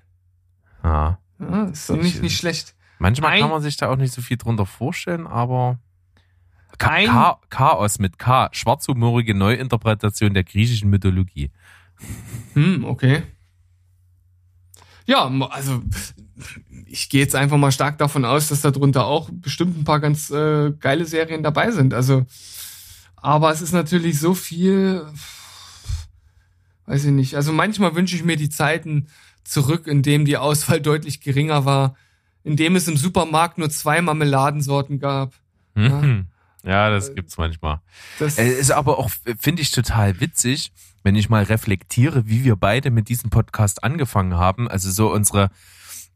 Ja. Ja, ist doch nicht, nicht schlecht. Manchmal Ein- kann man sich da auch nicht so viel drunter vorstellen, aber Ka Chaos mit K, schwarzhumorige Neuinterpretation der griechischen Mythologie. Hm, okay. Ja, also ich gehe jetzt einfach mal stark davon aus, dass da drunter auch bestimmt ein paar ganz äh, geile Serien dabei sind. Also, aber es ist natürlich so viel, weiß ich nicht. Also manchmal wünsche ich mir die Zeiten zurück, in dem die Auswahl [laughs] deutlich geringer war, in dem es im Supermarkt nur zwei Marmeladensorten gab. Mhm. Ja, das gibt's manchmal. Das, Es ist aber auch, finde ich, total witzig, wenn ich mal reflektiere, wie wir beide mit diesem Podcast angefangen haben. Also so unsere,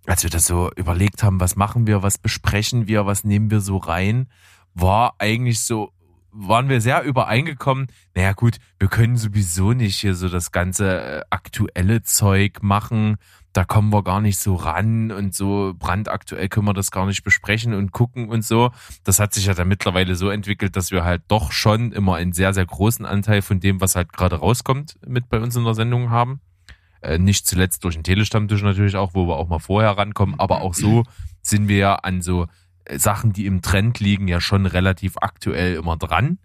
als wir das so überlegt haben, was machen wir, was besprechen wir, was nehmen wir so rein, war eigentlich so, waren wir sehr übereingekommen, naja gut, wir können sowieso nicht hier so das ganze äh, aktuelle Zeug machen, da kommen wir gar nicht so ran und so brandaktuell können wir das gar nicht besprechen und gucken und so. Das hat sich ja dann mittlerweile so entwickelt, dass wir halt doch schon immer einen sehr, sehr großen Anteil von dem, was halt gerade rauskommt, mit bei uns in der Sendung haben. Äh, nicht zuletzt durch den Telestammtisch natürlich auch, wo wir auch mal vorher rankommen, aber auch so [clears throat] sind wir ja an so Sachen, die im Trend liegen, ja schon relativ aktuell immer dran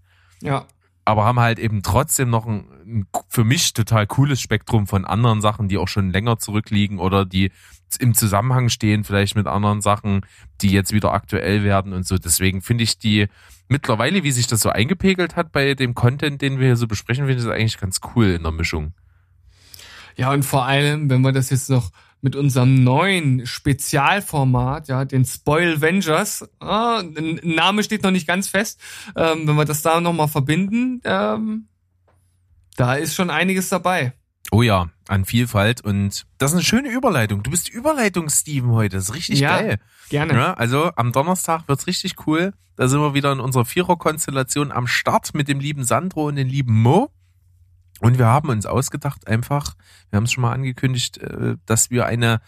ja. aber haben halt eben trotzdem noch ein, ein für mich total cooles Spektrum von anderen Sachen, die auch schon länger zurückliegen oder die im Zusammenhang stehen, vielleicht mit anderen Sachen, die jetzt wieder aktuell werden und so. Deswegen finde ich die mittlerweile, wie sich das so eingepegelt hat bei dem Content, den wir hier so besprechen, finde ich das eigentlich ganz cool in der Mischung. Ja, und vor allem, wenn wir das jetzt noch mit unserem neuen Spezialformat, ja, den Spoil Vengers, ah, Name steht noch nicht ganz fest, ähm, wenn wir das da nochmal verbinden, ähm, da ist schon einiges dabei. Oh ja, an Vielfalt und das ist eine schöne Überleitung. Du bist Überleitungs-Steven heute, das ist richtig Ja. geil. Gerne. Ja, also am Donnerstag wird's richtig cool. Da sind wir wieder in unserer Vierer-Konstellation am Start mit dem lieben Sandro und dem lieben Mo. Und wir haben uns ausgedacht einfach, wir haben es schon mal angekündigt, äh, dass wir eine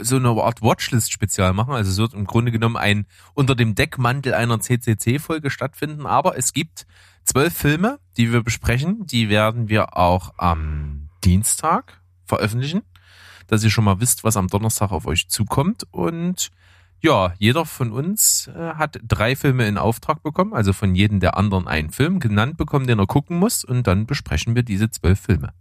so eine Art Watchlist-Spezial machen. Also es wird im Grunde genommen ein unter dem Deckmantel einer CCC-Folge stattfinden. Aber es gibt zwölf Filme, die wir besprechen. Die werden wir auch am Dienstag veröffentlichen, dass ihr schon mal wisst, was am Donnerstag auf euch zukommt. Und ja, jeder von uns äh, hat drei Filme in Auftrag bekommen, also von jedem der anderen einen Film genannt bekommen, den er gucken muss. Und dann besprechen wir diese zwölf Filme.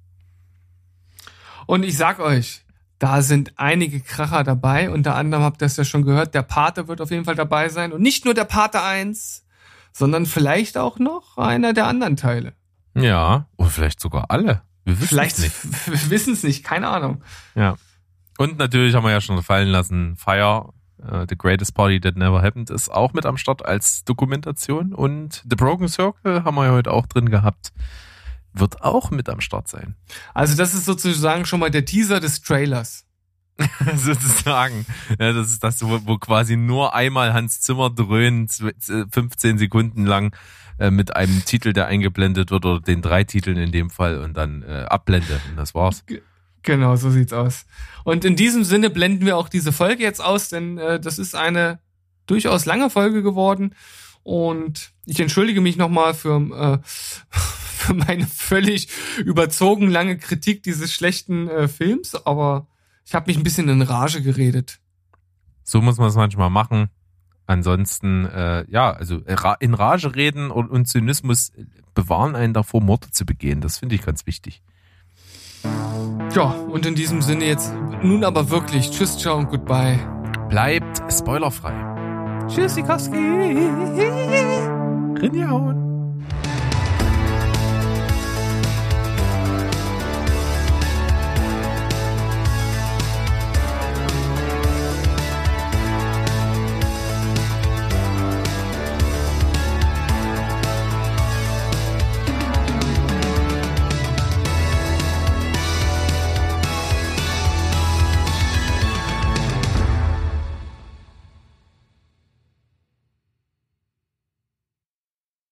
Und ich sag euch, da sind einige Kracher dabei. Unter anderem habt ihr es ja schon gehört, der Pate wird auf jeden Fall dabei sein. Und nicht nur der Pate 1, sondern vielleicht auch noch einer der anderen Teile. Ja, oder vielleicht sogar alle. Wir wissen Vielleicht es nicht. [laughs] wir wissen es nicht, keine Ahnung. Ja. Und natürlich haben wir ja schon fallen lassen, Fire, äh, The Greatest Party That Never Happened, ist auch mit am Start als Dokumentation. Und The Broken Circle haben wir ja heute auch drin gehabt. Wird auch mit am Start sein. Also das ist sozusagen schon mal der Teaser des Trailers. [laughs] Sozusagen. Ja, das ist das, wo, wo quasi nur einmal Hans Zimmer dröhnt, 15 Sekunden lang äh, mit einem Titel, der eingeblendet wird, oder den drei Titeln in dem Fall und dann äh, Abblende. Und das war's. Genau, so sieht's aus. Und in diesem Sinne blenden wir auch diese Folge jetzt aus, denn äh, das ist eine durchaus lange Folge geworden. Und ich entschuldige mich nochmal für, äh, [laughs] für meine völlig überzogen lange Kritik dieses schlechten äh, Films, aber ich habe mich ein bisschen in Rage geredet. So muss man es manchmal machen. Ansonsten, äh, ja, also ra- in Rage reden und, und Zynismus bewahren einen davor, Morde zu begehen. Das finde ich ganz wichtig. Ja, und in diesem Sinne jetzt nun aber wirklich Tschüss, ciao und goodbye. Bleibt spoilerfrei. Tschüss, Sikowski. Rinjahauen.